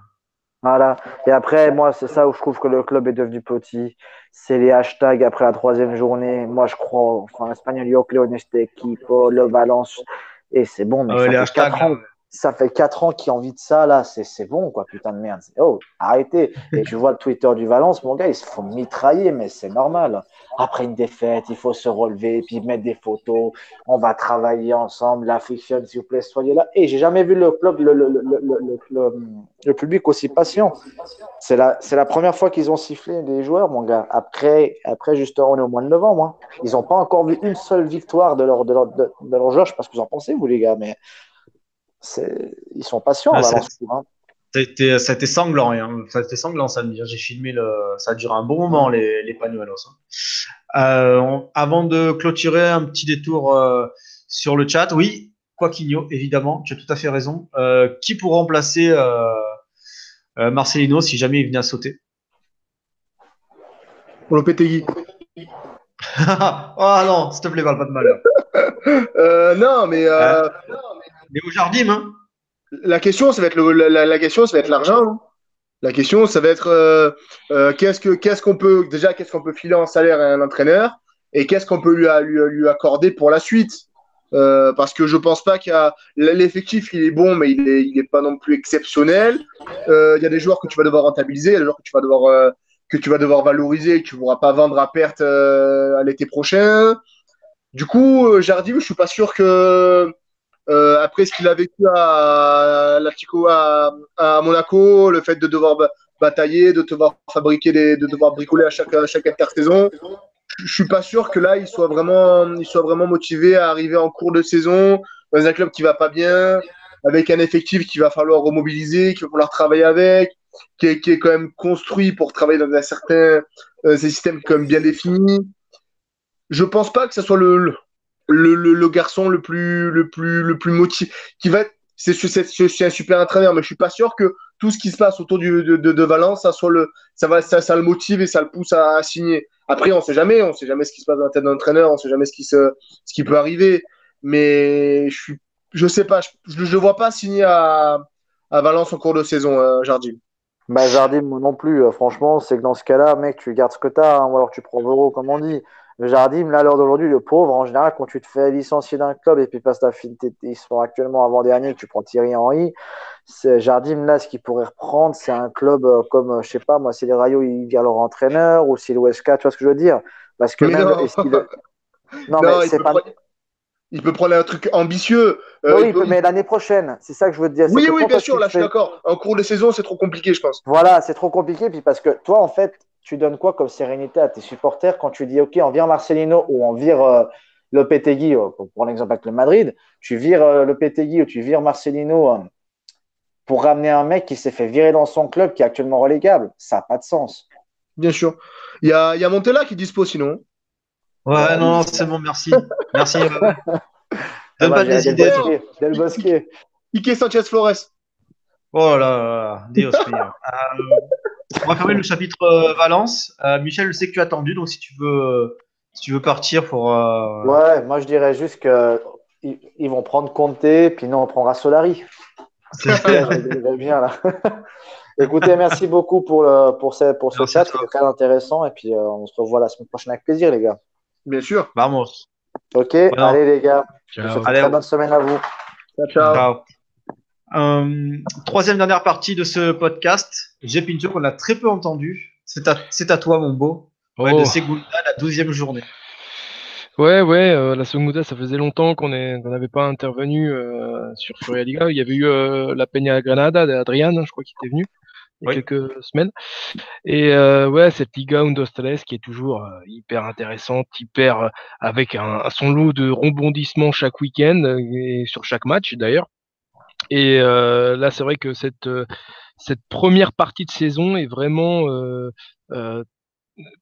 Speaker 3: Voilà. Et après, moi, c'est ça où je trouve que le club est devenu petit. C'est les hashtags après la troisième journée. Moi, je crois, enfin, espagnol, yo creo en este equipo, le Valence. Et c'est bon, mais
Speaker 1: Ah
Speaker 3: ça,
Speaker 1: les
Speaker 3: fait
Speaker 1: hashtags.
Speaker 3: ans, ça fait 4 ans qu'il a envie de ça, là. C'est bon, quoi, putain de merde. Oh, arrêtez. Et tu vois le Twitter du Valence, mon gars, ils se font mitrailler, mais c'est normal. Après une défaite, il faut se relever, puis mettre des photos. On va travailler ensemble. La fiction, s'il vous plaît, soyez là. Et j'ai jamais vu le club, le, public aussi patient. C'est la, la première fois qu'ils ont sifflé des joueurs, mon gars. Après, après justement, on est au mois de novembre. hein. Ils n'ont pas encore vu une seule victoire de leur, de leur, leur joueur. Je sais pas ce que vous en pensez, vous, les gars, mais ils sont patients,
Speaker 1: Ah,
Speaker 3: à
Speaker 1: c'est-
Speaker 3: Valence. hein.
Speaker 1: Ça a été, ça a été sanglant, hein. ça a été sanglant samedi. J'ai filmé le, ça a duré un bon moment les, les pañuelos. hein. Euh, on- avant de clôturer, un petit détour euh, sur le chat. Oui, Quaquinho, évidemment, tu as tout à fait raison. Euh, qui pour remplacer euh, euh, Marcelino si jamais il venait à sauter?
Speaker 2: Pour Lopetegui.
Speaker 1: Oh non, s'il te plaît, parle pas de malheur.
Speaker 2: Euh, non, mais euh,
Speaker 1: Au jardin, hein
Speaker 2: la question, ça va être la, question, ça va être l'argent. hein. La question, ça va être euh, euh, qu'est-ce que qu'est-ce qu'on peut déjà qu'est-ce qu'on peut filer en salaire à un entraîneur et qu'est-ce qu'on peut lui, lui, lui, accorder pour la suite? Euh, parce que je pense pas qu'il y a l'effectif il est bon mais il est, il est pas non plus exceptionnel. Il y a des joueurs que tu vas devoir rentabiliser, des joueurs que tu vas devoir que tu vas devoir valoriser, que tu ne pourras pas vendre à perte à l'été prochain. Du coup, Jardim, je suis pas sûr que après ce qu'il a vécu à l'Attico à, à, Monaco, le fait de devoir batailler, de devoir fabriquer des, de devoir bricoler à chaque, à chaque intersaison, je suis pas sûr que là, il soit vraiment, il soit vraiment motivé à arriver en cours de saison dans un club qui va pas bien, avec un effectif qu'il va falloir remobiliser, qu'il va falloir travailler avec, qui est, qui est, quand même construit pour travailler dans un certain euh, système comme bien défini. Je pense pas que ce soit le, le, le, le, garçon le plus, le plus, le plus motivé, qui va c'est, c'est, un super entraîneur, mais je suis pas sûr que tout ce qui se passe autour du, de, de, de Valence, ça, soit le, ça, va, ça, ça le motive et ça le pousse à, signer. Après, on sait jamais, on sait jamais ce qui se passe dans la tête d'un entraîneur, on sait jamais ce qui, se, ce qui peut arriver. Mais je suis, je sais pas, je ne vois pas signer à, à Valence en cours de saison, euh, Jardim.
Speaker 3: Bah, Jardim, non plus. Euh, franchement, c'est que dans ce cas-là, mec, tu gardes ce que tu as, hein, ou alors tu prends Vero, comme on dit. Jardim, là, à l'heure d'aujourd'hui, le pauvre, en général, quand tu te fais licencier d'un club et puis parce que ils sont actuellement avant-dernier, tu prends Thierry Henry, Jardim, là, ce qu'il pourrait reprendre, c'est un club euh, comme, euh, je sais pas, moi, c'est les Rayos, il vient leur entraîneur, ou c'est l'OSK, tu vois ce que je veux dire? Parce que même,
Speaker 2: non, non, mais c'est pas. Il peut prendre un truc ambitieux.
Speaker 3: Euh, oui, peut... mais l'année prochaine, c'est ça que je veux te dire.
Speaker 2: Oui, oui, bien sûr, là, je suis d'accord. En cours de saison, c'est trop compliqué, je pense.
Speaker 3: Voilà, c'est trop compliqué. Puis parce que toi, en fait, tu donnes quoi comme sérénité à tes supporters quand tu dis OK, on vire Marcelino ou on vire euh, Lopetegui, euh, pour prendre l'exemple avec le Madrid, tu vires euh, Lopetegui ou tu vires Marcelino euh, pour ramener un mec qui s'est fait virer dans son club qui est actuellement relégable, ça n'a pas de sens.
Speaker 2: Bien sûr. Il y a, y a Montella qui dispose sinon.
Speaker 1: Ouais, non, c'est bon, merci. merci.
Speaker 3: Donne pas des idées. Del Bosque.
Speaker 2: Ike Sanchez Flores.
Speaker 1: Oh là là, Dios mío. on va fermer le chapitre euh, Valence. Euh, Michel, je sais que tu as attendu, donc si tu veux, si tu veux partir pour. Euh...
Speaker 3: Ouais, moi je dirais juste que ils, vont prendre Conte, puis nous on prendra Solari. C'est bien là. Écoutez, merci beaucoup pour, le, pour ce, pour ce chat, c'était très intéressant. Et puis euh, on se revoit la semaine prochaine avec plaisir, les gars.
Speaker 2: Bien sûr.
Speaker 1: Vamos.
Speaker 3: Ok, allez les gars. Ciao. Allez, très bonne semaine à vous.
Speaker 2: ciao. ciao. ciao.
Speaker 1: Euh, troisième dernière partie de ce podcast. J'ai Pinto qu'on a très peu entendu. C'est à, à toi, mon beau. Ouais,
Speaker 4: Oh.
Speaker 1: De Segunda, la douzième journée.
Speaker 4: Ouais, ouais, euh, la Segunda, ça faisait longtemps qu'on n'avait pas intervenu euh, sur Furia Liga. Il y avait eu la Peña Granada d'Adrian, je crois, qui était venu il y a
Speaker 1: Oui.
Speaker 4: quelques semaines. Et euh, ouais, cette Liga Undostales qui est toujours euh, hyper intéressante, hyper euh, avec un, son lot de rebondissements chaque week-end et sur chaque match d'ailleurs. Et euh, là, c'est vrai que cette euh, cette première partie de saison est vraiment euh,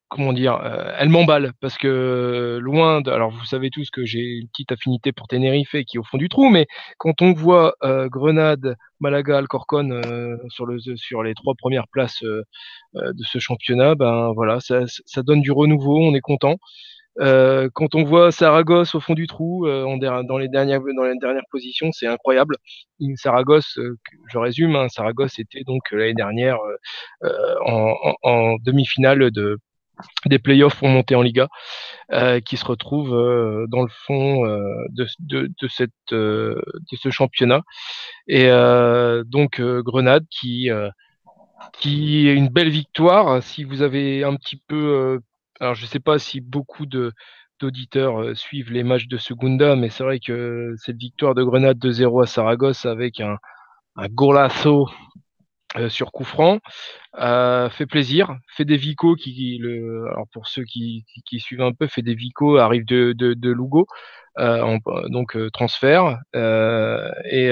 Speaker 4: comment dire, elle m'emballe parce que loin de, alors vous savez tous que j'ai une petite affinité pour Tenerife qui est au fond du trou, mais quand on voit Grenade, Malaga, Alcorcon sur le sur les trois premières places de ce championnat, ben voilà, ça donne du renouveau, on est content. Euh, quand on voit Saragosse au fond du trou, euh, dans les dernières positions, c'est incroyable. Saragosse, euh, je résume, hein, Saragosse était donc l'année dernière en, demi-finale de des playoffs pour monter en Liga, qui se retrouve dans le fond de, ce championnat. Et donc Grenade qui est une belle victoire. Si vous avez un petit peu, alors je sais pas si beaucoup d'auditeurs euh, suivent les matchs de Segunda, mais c'est vrai que cette victoire de Grenade 2-0 à Saragosse avec un, un golazo euh, sur coup franc euh, fait plaisir. Fait des Vico qui, le, alors pour ceux qui, suivent un peu, fait des Vico arrive de, Lugo, donc transfert et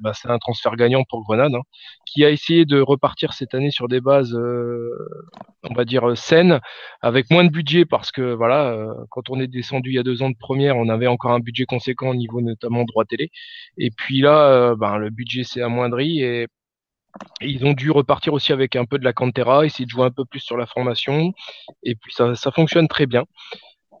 Speaker 4: bah, c'est un transfert gagnant pour Grenade, hein, qui a essayé de repartir cette année sur des bases, euh, on va dire, euh, saines, avec moins de budget, parce que voilà, euh, quand on est descendu il y a deux ans de première, on avait encore un budget conséquent au niveau notamment droit télé. Et puis là, ben, le budget s'est amoindri et, ils ont dû repartir aussi avec un peu de la cantera, essayer de jouer un peu plus sur la formation. Et puis ça, ça fonctionne très bien.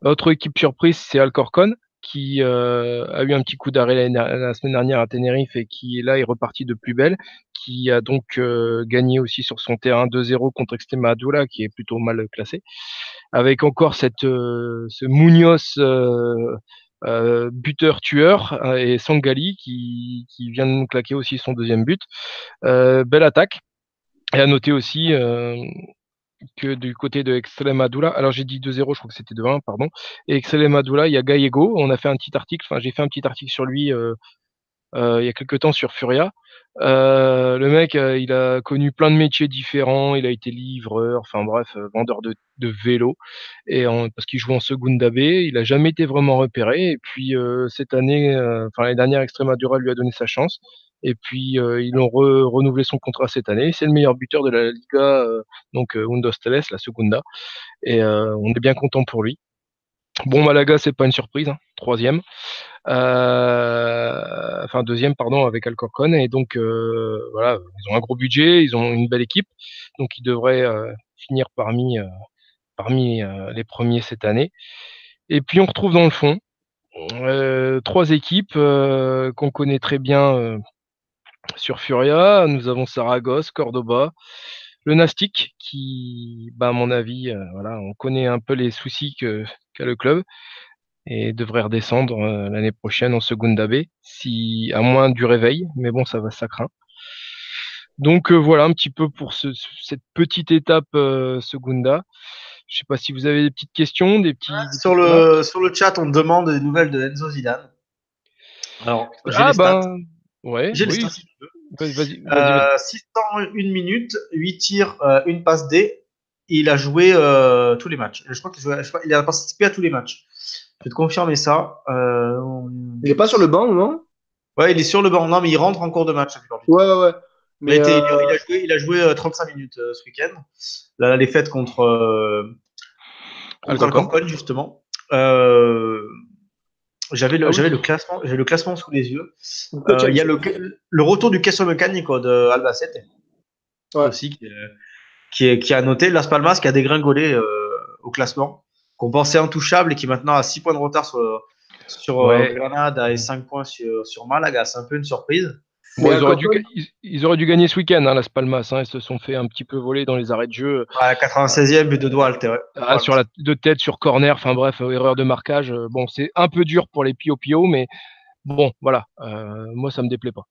Speaker 4: Autre équipe surprise, c'est Alcorcon qui euh, a eu un petit coup d'arrêt la, semaine dernière à Tenerife et qui là est reparti de plus belle, qui a donc euh, gagné aussi sur son terrain 2-0 contre Extremadura, qui est plutôt mal classé, avec encore cette ce Munoz buteur tueur et Sangali qui vient de nous claquer aussi son deuxième but. belle attaque. Et à noter aussi que du côté de Extremadura, alors j'ai dit 2-0, je crois que c'était 2-1, pardon. Et Extremadura, il y a Gallego. On a fait un petit article, enfin j'ai fait un petit article sur lui euh, euh, il y a quelques temps sur Furia. Euh, le mec, il a connu plein de métiers différents. Il a été livreur, enfin bref, vendeur de, de vélo, et parce qu'il joue en Segunda B. Il a jamais été vraiment repéré. Et puis cette année, enfin l'année dernière, Extremadura lui a donné sa chance. Et puis euh, ils ont renouvelé son contrat cette année. C'est le meilleur buteur de la Liga, euh, donc euh, Undos Teles, la Segunda. Et on est bien content pour lui. Bon, Malaga, c'est pas une surprise, hein. troisième, enfin deuxième, pardon, avec Alcorcon. Et donc voilà, ils ont un gros budget, ils ont une belle équipe, donc ils devraient finir parmi parmi les premiers cette année. Et puis on retrouve dans le fond trois équipes qu'on connaît très bien sur Furia, nous avons Saragosse, Cordoba, le Nastic, qui, bah, à mon avis, euh, voilà, on connaît un peu les soucis qu'a le club et devrait redescendre euh, l'année prochaine en Segunda B, si, à moins du réveil, mais bon, ça va, ça craint. Donc euh, voilà un petit peu pour cette petite étape Segunda. Je sais pas si vous avez des petites questions, des petits.
Speaker 1: sur le sur le chat, on demande des nouvelles de Enzo Zidane.
Speaker 4: Alors, ah ben, Ouais,
Speaker 1: J'ai
Speaker 4: oui.
Speaker 1: Vas-y, vas-y. Euh, 601 minutes, 8 tirs, euh, une passe D. Il a joué euh, tous les matchs. Je crois qu'il a participé à tous les matchs. Je vais te confirmer ça. Euh,
Speaker 2: il n'est pas sur le banc, non?
Speaker 1: Ouais, il est sur le banc. Non, mais il rentre en cours de match.
Speaker 2: Ouais, ouais, ouais.
Speaker 1: Mais il, a joué, il a joué 35 minutes ce week-end. Là, les fêtes contre, contre Alcorcon, justement. Euh, j'avais le, ah j'avais le classement, j'ai le classement sous les yeux. Euh, il y a le, le retour du Queso Mecánico de Albacete aussi qui, est, qui, a noté Las Palmas qui a dégringolé euh, au classement, qu'on pensait intouchable et qui maintenant a 6 points de retard sur, sur euh, Granada et 5 points sur, sur Malaga. C'est un peu une surprise
Speaker 4: ils, auraient dû, ils, auraient dû, gagner ce week-end, hein, Las Palmas. Hein, ils se sont fait un petit peu voler dans les arrêts de jeu.
Speaker 1: À 96e, but de doigt altéré.
Speaker 4: Ah, sur la de tête, sur corner, enfin bref, euh, erreur de marquage. Euh, bon, c'est un peu dur pour les Pio Pio, mais bon, voilà. Euh, moi, ça me déplaît pas.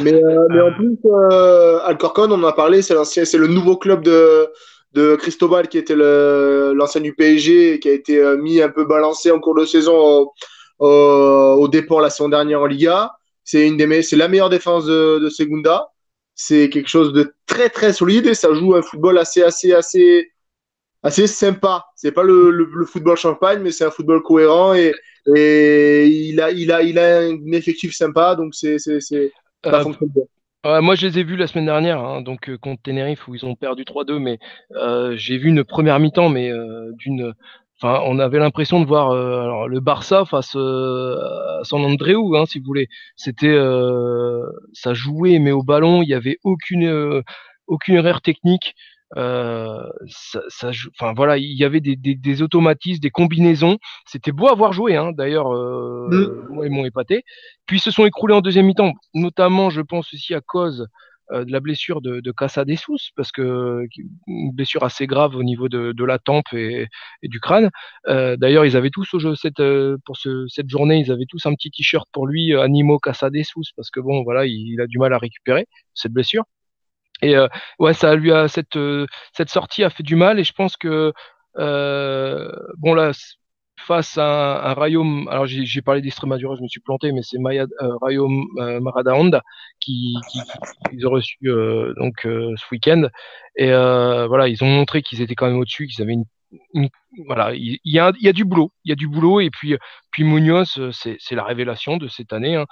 Speaker 2: Mais, euh, mais, en plus, euh, Alcorcon, on en a parlé, c'est le nouveau club de, de Cristobal qui était l'ancien du PSG qui a été mis un peu balancé en cours de saison au, au, au départ la saison dernière en Liga. C'est une des c'est la meilleure défense de, de Segunda. C'est quelque chose de très très solide et ça joue un football assez assez assez assez sympa. C'est pas le, le, football champagne, mais c'est un football cohérent et, et il a il a il a un effectif sympa, donc c'est c'est c'est ça euh, fonctionne
Speaker 4: bien. moi, je les ai vus la semaine dernière, hein, donc euh, contre Tenerife où ils ont perdu 3-2, mais euh, j'ai vu une première mi-temps, mais euh, d'une Enfin, on avait l'impression de voir euh, alors, le Barça face euh, à San Andreu, hein, si vous voulez. C'était, euh, ça jouait, mais au ballon, il y avait aucune aucune erreur technique. ça, ça, enfin voilà, il y avait des, des, des automatismes, des combinaisons. C'était beau à voir jouer, hein, d'ailleurs. Moi, ils m'ont épaté. Puis ils se sont écroulés en deuxième mi-temps, notamment, je pense aussi à cause euh, de la blessure de, de Casa Sous, parce que une blessure assez grave au niveau de, de la tempe et, et du crâne. Euh, D'ailleurs, ils avaient tous au jeu cette euh, pour ce, cette journée, ils avaient tous un petit t-shirt pour lui, euh, Animo Casa Sous, parce que bon, voilà, il, a du mal à récupérer cette blessure. Et ouais, ça lui a cette cette sortie a fait du mal, et je pense que bon là face à un, un alors j'ai parlé d'Extremadura, je me suis planté, mais c'est euh, Rayom euh, Maradaonda qui, ils ont reçu euh, donc euh, ce week-end. Et euh, voilà, ils ont montré qu'ils étaient quand même au-dessus, qu'ils avaient une, voilà, il y, a, il y a du boulot, il y a du boulot. Et puis, puis Munoz, c'est la révélation de cette année, hein,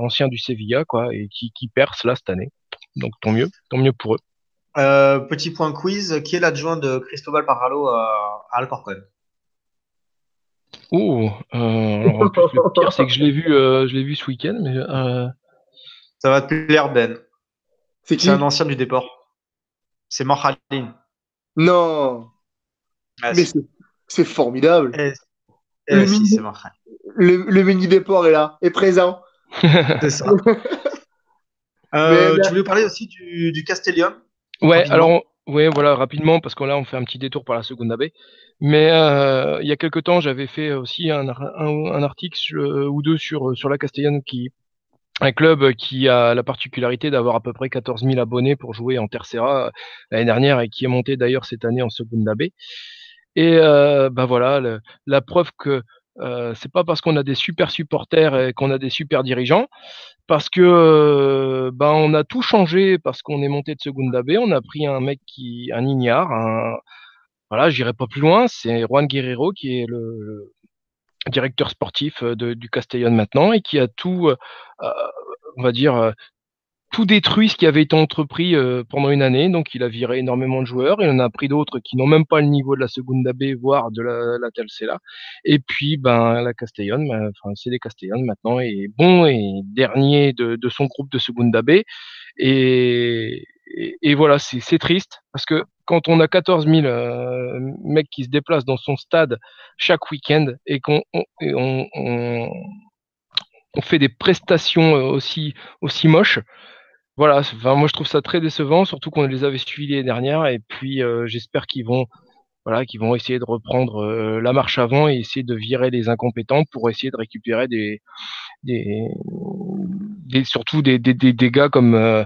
Speaker 4: ancien du Sevilla, quoi, et qui, qui perce là cette année. Donc tant mieux, tant mieux pour eux.
Speaker 1: petit point quiz, qui est l'adjoint de Cristobal Parralo à Alcorcon?
Speaker 4: Oh, euh, alors le pire, c'est que je l'ai vu, euh, je l'ai vu ce week-end, mais euh...
Speaker 1: ça va te plaire, Ben. C'est un ancien du déport. C'est Marhalin.
Speaker 2: Non. Ah, mais c'est formidable.
Speaker 1: Eh, eh, si, c'est Marhalin.
Speaker 2: le, le mini déport est là, est présent.
Speaker 1: C'est ça. Euh, tu voulais parler aussi du, du Castellium?
Speaker 4: Ouais,
Speaker 1: Rapidement.
Speaker 4: alors, ouais, voilà, rapidement, parce que là, on fait un petit détour par la seconde AB. Mais euh, il y a quelque temps, j'avais fait aussi un, ar- un, un article euh, ou deux sur, la Castellane, un club qui a la particularité d'avoir à peu près 14 000 abonnés pour jouer en Tercera euh, l'année dernière et qui est monté d'ailleurs cette année en seconde AB. Et ben voilà, la preuve que euh, c'est pas parce qu'on a des super supporters et qu'on a des super dirigeants, parce que euh, ben on a tout changé parce qu'on est monté de seconde AB, on a pris un mec qui un ignare, un voilà, j'irai pas plus loin, c'est Juan Guerrero qui est le, directeur sportif euh, du Castellón maintenant et qui a tout, on va dire, tout détruit ce qui avait été entrepris euh, pendant une année. Donc, il a viré énormément de joueurs. Il en a pris d'autres qui n'ont même pas le niveau de la seconde AB, voire de la, la. Et puis, ben, la Castellón, ben, enfin, c'est des Castellón maintenant, est bon et dernier de, son groupe de seconde AB. Et, et, et voilà, c'est triste parce que quand on a 14 000 euh, mecs qui se déplacent dans son stade chaque week-end et qu'on on, et on, on, on fait des prestations euh, aussi, aussi moches, voilà, c'est- enfin, moi je trouve ça très décevant, surtout qu'on les avait suivis l'année dernière, et puis euh, j'espère qu'ils vont, voilà, qu'ils vont essayer de reprendre euh, la marche avant et essayer de virer les incompétents pour essayer de récupérer des, des, des surtout des, des, des, des gars comme euh,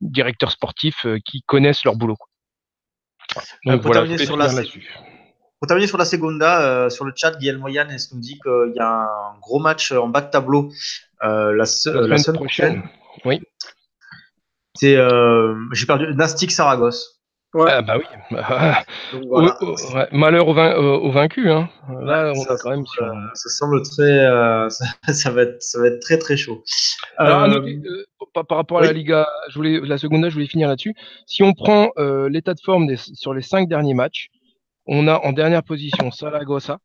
Speaker 4: directeurs sportifs qui connaissent leur boulot. quoi. Donc
Speaker 1: pour
Speaker 4: voilà,
Speaker 1: terminer sur la-
Speaker 4: finir là-dessus.
Speaker 1: Pour terminer sur la Segunda, sur le chat, est-ce nous dit qu'il y a un gros match en bas de tableau la, se-
Speaker 4: La
Speaker 1: la
Speaker 4: semaine
Speaker 1: semaine
Speaker 4: prochaine.
Speaker 1: prochaine? C'est, euh, j'ai perdu, Nastic Saragosse.
Speaker 2: Ouais.
Speaker 4: Ah bah oui.
Speaker 1: Donc,
Speaker 4: Au-
Speaker 1: voilà.
Speaker 4: au- ouais, malheur aux, vain- aux- aux vaincus. Hein. Là, on
Speaker 1: ça,
Speaker 4: est quand même sur.
Speaker 1: euh, ça semble très, euh, ça, ça va être, ça va être très très chaud.
Speaker 4: Alors,
Speaker 1: Euh,
Speaker 4: euh, par, par rapport à la. Liga, je voulais, la seconde, je voulais finir là-dessus. Si on prend euh, l'état de forme des- sur les cinq derniers matchs, on a en dernière position Saragossa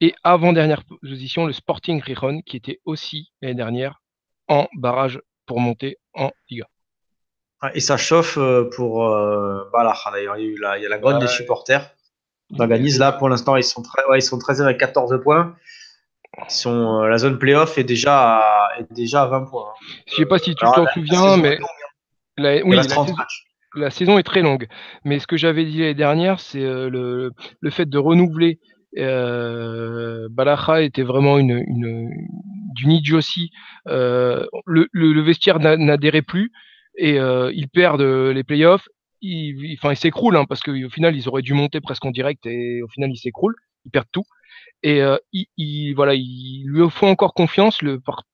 Speaker 4: et avant-dernière position le Sporting Rijon qui était aussi l'année dernière en barrage pour monter en Liga.
Speaker 1: Ouais, Et ça chauffe euh, pour euh, Balaja d'ailleurs. Il y a, la, il y a la grogne
Speaker 4: Ouais.
Speaker 1: des supporters d'Organise. Là, pour l'instant, ils sont, très, ouais, ils sont 13e avec 14 points. Ils sont, euh, la zone playoff est déjà à, est déjà à 20 points. hein.
Speaker 4: Je sais pas si tu t'en souviens, mais
Speaker 1: hein.
Speaker 4: la, oui, la
Speaker 1: reste 30
Speaker 4: saison,
Speaker 1: matchs.
Speaker 4: la saison est très longue. Mais ce que j'avais dit l'année dernière, c'est le, le fait de renouveler. Euh, Balaja était vraiment une, une d'une idiotie. Euh, le, le, le vestiaire n'a- n'adhérait plus et euh, ils perdent euh, les playoffs. Ils, enfin, ils s'écroulent hein, parce qu'au final, ils auraient dû monter presque en direct et au final, ils s'écroulent. Ils perdent tout. Et euh, il, il- voilà, il lui faut encore confiance.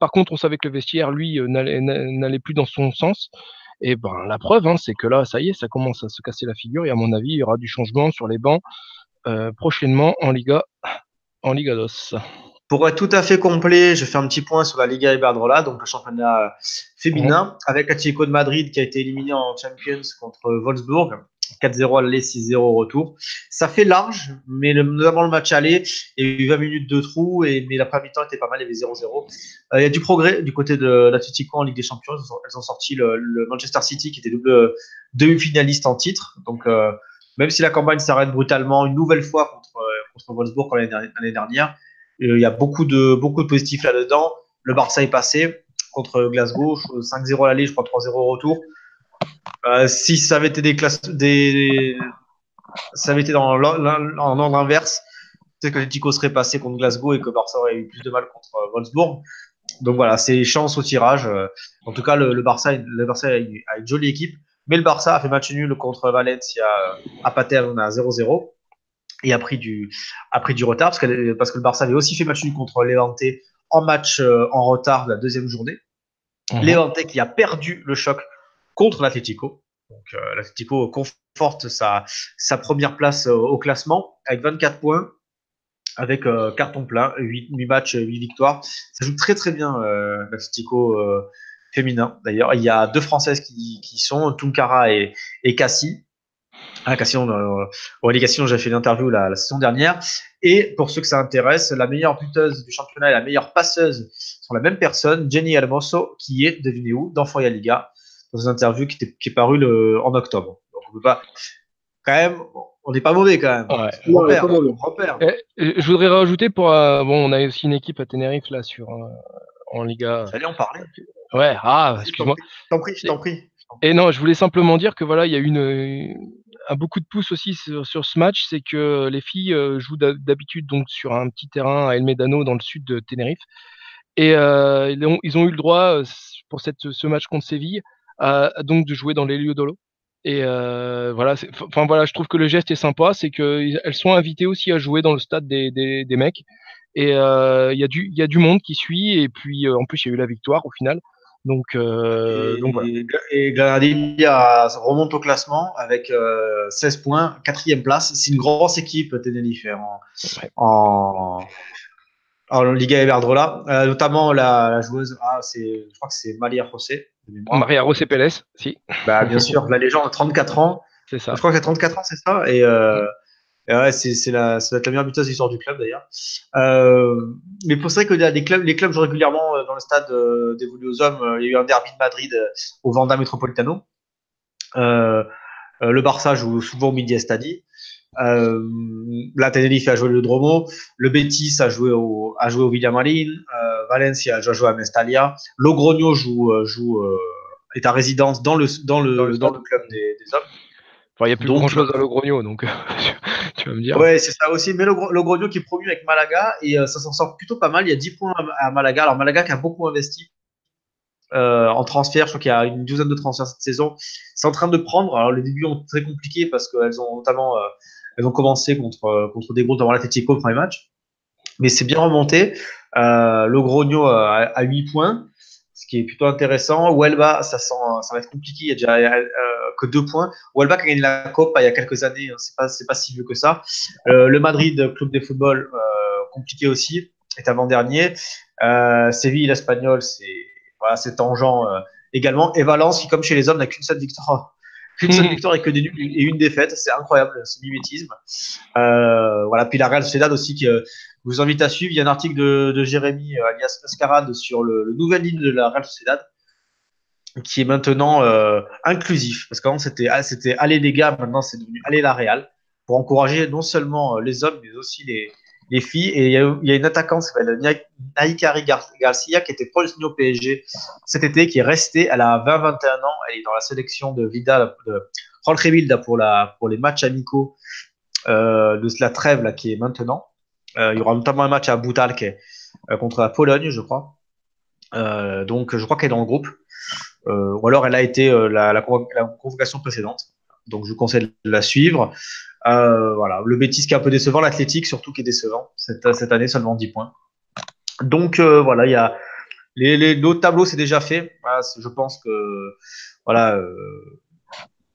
Speaker 4: Par, contre, on savait que le vestiaire, lui, n'allait plus dans son sens. Et ben la preuve, hein, c'est que là, ça y est, ça commence à se casser la figure. Et à mon avis, il y aura du changement sur les bancs prochainement en Liga, en Liga DOS.
Speaker 1: Pour être tout à fait complet, je fais un petit point sur la Liga Iberdrola, donc le championnat euh, féminin, avec Atlético de Madrid qui a été éliminé en Champions contre Wolfsburg. 4-0 aller, 6-0 au retour. Ça fait large, mais le, notamment le match aller, il y a eu 20 minutes de trou, et, mais la première mi-temps était pas mal, il y avait 0-0. Euh, il y a du progrès du côté de l'Atlético en Ligue des Champions. Elles ont, elles ont sorti le, le Manchester City qui était double demi-finaliste en titre. Donc, euh, même si la campagne s'arrête brutalement une nouvelle fois contre, euh, contre Wolfsburg l'année dernière, euh, il y a beaucoup de, beaucoup de positifs là-dedans. Le Barça est passé contre Glasgow, 5-0 à l'aller, je crois 3-0 au retour. Euh, si ça avait été des classes, des, ça avait été dans l'or- en ordre inverse, peut-être que l'Atlético serait passé contre Glasgow et que Barça aurait eu plus de mal contre euh, Wolfsburg. Donc voilà, c'est chance au tirage. Euh, En tout cas, le, Barça, le Barça a une, jolie équipe, mais le Barça a fait match nul contre Valencia euh, à Paterna à 0-0 et a pris du, a pris du retard parce que, parce que le Barça avait aussi fait match nul contre Levante en match euh, en retard de la deuxième journée.
Speaker 4: Mhm.
Speaker 1: Levante qui a perdu le choc contre l'Atlético. Donc euh, l'Atlético conforte sa, sa première place euh, au classement avec 24 points, avec euh, carton plein, 8, 8 matchs, 8 victoires. Ça joue très très bien l'Atlético féminin. D'ailleurs, il y a deux Françaises qui, qui sont, Tunkara et, et Cassie. Ah, Cassie, on, euh, au Ligue Cassie, j'ai fait une interview la, la saison dernière. Et pour ceux que ça intéresse, la meilleure buteuse du championnat et la meilleure passeuse sont la même personne, Jenny Hermoso, qui est, devinez où, dans Foya Liga, dans une interview qui, était, qui est parue le, en octobre. Donc on peut pas. quand même, on n'est pas mauvais quand même.
Speaker 4: Ouais.
Speaker 1: On repère,
Speaker 2: pas mauvais.
Speaker 1: on repère.
Speaker 4: Et, et je voudrais rajouter pour euh, bon, on a aussi une équipe à Tenerife là sur euh, en Liga.
Speaker 1: J'allais en parler.
Speaker 4: Ouais, ah,
Speaker 1: t'en
Speaker 4: excuse-moi.
Speaker 1: prie, je t'en prie, je t'en prie.
Speaker 4: Et non, je voulais simplement dire que voilà, il y a eu un beaucoup de pouces aussi sur, ce match, c'est que les filles euh, jouent d'hab- d'habitude donc sur un petit terrain à El Médano dans le sud de Tenerife, et euh, ils, ont, eu le droit euh, pour cette, ce match contre Séville, à- donc de jouer dans l'Heliodoro. Et euh, voilà, enfin voilà, je trouve que le geste est sympa, c'est qu'elles sont invitées aussi à jouer dans le stade des, mecs. Et euh, il y a du, y a du monde qui suit, et puis en plus il y a eu la victoire au final. Donc, euh,
Speaker 1: et,
Speaker 4: donc voilà.
Speaker 1: et Granadilla remonte au classement avec euh, 16 points, quatrième place. C'est une grosse équipe Tenerife hein, en,
Speaker 4: Ouais.
Speaker 1: en, en Liga Iberdrola, euh, notamment la, la joueuse. Ah, c'est, je crois que c'est Malia José.
Speaker 4: Maria Rosé Pérez, si,
Speaker 1: Bah, bien sûr, la légende, 34 ans.
Speaker 4: c'est ça.
Speaker 1: Je crois que c'est 34 ans, c'est ça. Et, euh, et ouais, c'est, c'est la, ça doit être la meilleure buteuse de l'histoire du club d'ailleurs. Euh, mais pour ça que les clubs, les clubs jouent régulièrement euh, dans le stade euh, dévolu aux hommes. Il y a eu un derby de Madrid au Vanda Metropolitano. Le Barça joue souvent au Midi Stadi. Euh, la Tenerife a joué le Dromo. Le Betis a joué au, a joué au Villamarín. Euh, Valencia a joué à Mestalia. Logroño joue, joue, euh, est à résidence dans le, dans le,
Speaker 4: Dans le
Speaker 1: dans le club des, des hommes.
Speaker 4: Enfin, il n'y a plus
Speaker 1: Donc,
Speaker 4: grand chose à Logrogno, donc tu.
Speaker 1: Ouais, c'est ça aussi. Mais Grogno qui est promu avec Malaga et euh, ça s'en sort plutôt pas mal. Il y a 10 points à, à Malaga. Alors Malaga qui a beaucoup investi euh, en transfert. Je crois qu'il y a une douzaine de transferts cette saison. C'est en train de prendre. Alors les débuts ont été très compliqués parce qu'elles ont notamment euh, elles ont commencé contre contre des groupes avant l'Atletico le premier match. Mais c'est bien remonté. Euh, a, a 8 points, qui est plutôt intéressant. Huelva, ça, sent, ça va être compliqué. Il y a déjà euh, que 2 points. Huelva qui a gagné la Copa il y a quelques années, hein, c'est pas, pas si vieux que ça. Euh, le Madrid, club de football, euh, compliqué aussi, est avant-dernier. Séville, l'Espagnol, c'est voilà, tangent également. Et Valence, qui comme chez les hommes, n'a qu'une seule victoire. Qu'une seule
Speaker 4: Mhm.
Speaker 1: victoire et que des nuls et une défaite. C'est incroyable, ce mimétisme. Euh, voilà. Puis la Real Sociedad aussi, qui euh, vous invite à suivre. Il y a un article de, de Jérémy, euh, alias Mascarade, sur le, le nouvelle ligne de la Real Sociedad qui est maintenant euh, inclusif. Parce qu'avant, c'était ah, c'était Allez les gars, maintenant c'est devenu Allez la Real, pour encourager non seulement euh, les hommes, mais aussi les, les filles. Et il y a, y a une attaquante qui s'appelle Naikari Gar- Garcia, qui était proche au PSG cet été, qui est restée. Elle a 20-21 ans, elle est dans la sélection de Vidal, de pour, les matchs amicaux euh, de la trêve là, qui est maintenant. Euh, il y aura notamment un match à Boutalk euh, contre la Pologne, je crois. Donc, je crois qu'elle est dans le groupe. Ou alors elle a été la, la convocation précédente. Donc je vous conseille de la suivre. Euh, voilà, le Betis qui est un peu décevant, l'Athletic surtout qui est décevant cette, cette année seulement 10 points. Donc euh, voilà, il y a les, les l'autre tableau c'est déjà fait. Voilà, c'est- je pense que voilà, euh,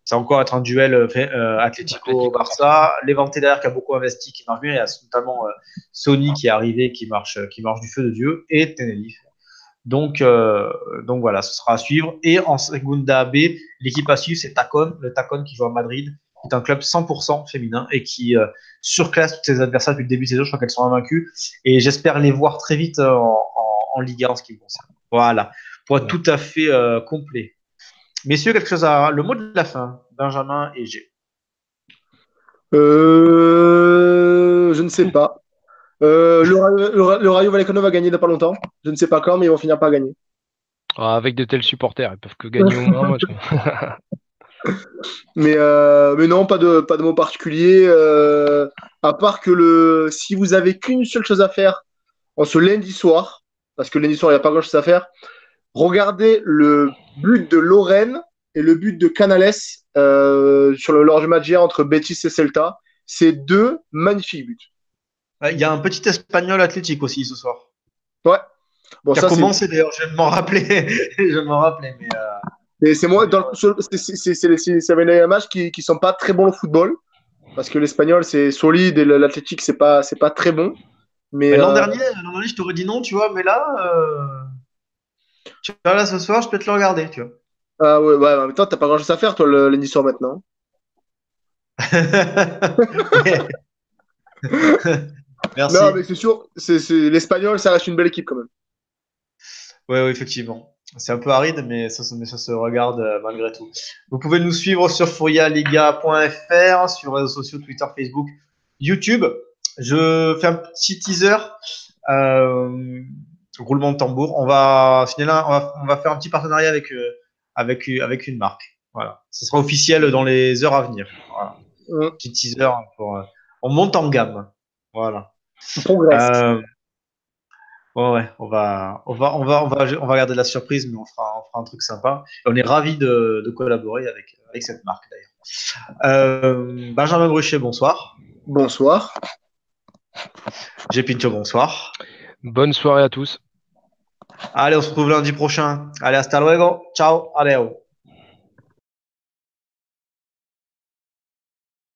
Speaker 1: ça va encore être un duel euh, euh, Atlético Barça. Derrière qui a beaucoup investi, qui marche bien. Il y a notamment euh, Sony qui est arrivé, qui marche, qui marche du feu de dieu, et Tenerife. Donc, euh, donc voilà, ce sera à suivre. Et en Segunda B, l'équipe à suivre, c'est Tacon, le Tacon qui joue à Madrid, est un club 100% féminin et qui euh, surclasse tous ses adversaires depuis le début de saison. Je crois qu'elles sont invaincues. Et j'espère les voir très vite euh, en, en, en Liga en ce qui me concerne. Voilà, pour être tout à fait euh, complet. Messieurs, quelque chose à. Le mot de la fin, Benjamin et G.
Speaker 2: Euh, je ne sais pas. Euh, le, Rayo- le, Ra- le Rayo Vallecano va gagner dans pas longtemps. Je ne sais pas quand, mais ils vont finir par gagner.
Speaker 4: Ah, avec de tels supporters, ils peuvent que gagner au moins un match.
Speaker 2: Mais, euh, mais non, pas de, pas de mot particulier. euh, à part que le, si vous avez qu'une seule chose à faire en ce lundi soir, parce que lundi soir, il n'y a pas grand chose à faire, regardez le but de Lorraine et le but de Canales euh, sur le lors du match hier entre Betis et Celta. C'est deux magnifiques buts.
Speaker 1: Il y a un petit espagnol athlétique aussi ce soir.
Speaker 2: Ouais. Bon,
Speaker 1: qui a
Speaker 2: ça, c'est-
Speaker 1: commencé d'ailleurs, je vais m'en rappeler. je vais m'en rappeler. Mais, euh,
Speaker 2: Et c'est moi, dans le- sur- c'est- un match qui, qui sont pas très bons au football. Parce que l'espagnol, c'est solide et l'athlétique, c'est pas, c'est pas très bon. Mais,
Speaker 1: mais l'an
Speaker 2: euh,
Speaker 1: dernier, l'an dernier, je t'aurais dit non, tu vois, mais là, euh, tu vois, là ce soir, je peux te le regarder, tu vois.
Speaker 2: ah ouais, ouais, en même temps, t'as pas grand chose à faire, toi, le lundi soir maintenant.
Speaker 1: Merci.
Speaker 2: Non, mais c'est sûr, c'est, c'est- l'espagnol, ça reste une belle équipe quand même.
Speaker 1: Ouais, ouais, effectivement. C'est un peu aride, mais ça, se- mais ça se regarde euh, malgré tout. Vous pouvez nous suivre sur furialiga.fr, sur les réseaux sociaux, Twitter, Facebook, YouTube. Je fais un petit teaser. Euh, roulement de tambour. On va, finalement, on va, on va faire un petit partenariat avec, euh, avec, avec une marque. Voilà. Ce sera officiel dans les heures à venir. Voilà.
Speaker 2: Mm.
Speaker 1: Petit teaser pour, euh, on monte en gamme. Voilà.
Speaker 2: On progresse.
Speaker 1: Ouais, ouais, on va, on va, on va, on va, on va garder la surprise, mais on fera, on fera un truc sympa. Et on est ravis de, de collaborer avec, avec cette marque d'ailleurs. Euh, Benjamin Bruchet, bonsoir.
Speaker 2: Bonsoir.
Speaker 1: J'ai Pinto, bonsoir.
Speaker 4: Bonne soirée à tous.
Speaker 1: Allez, on se retrouve lundi prochain. Allez, hasta luego. Ciao. Adeo.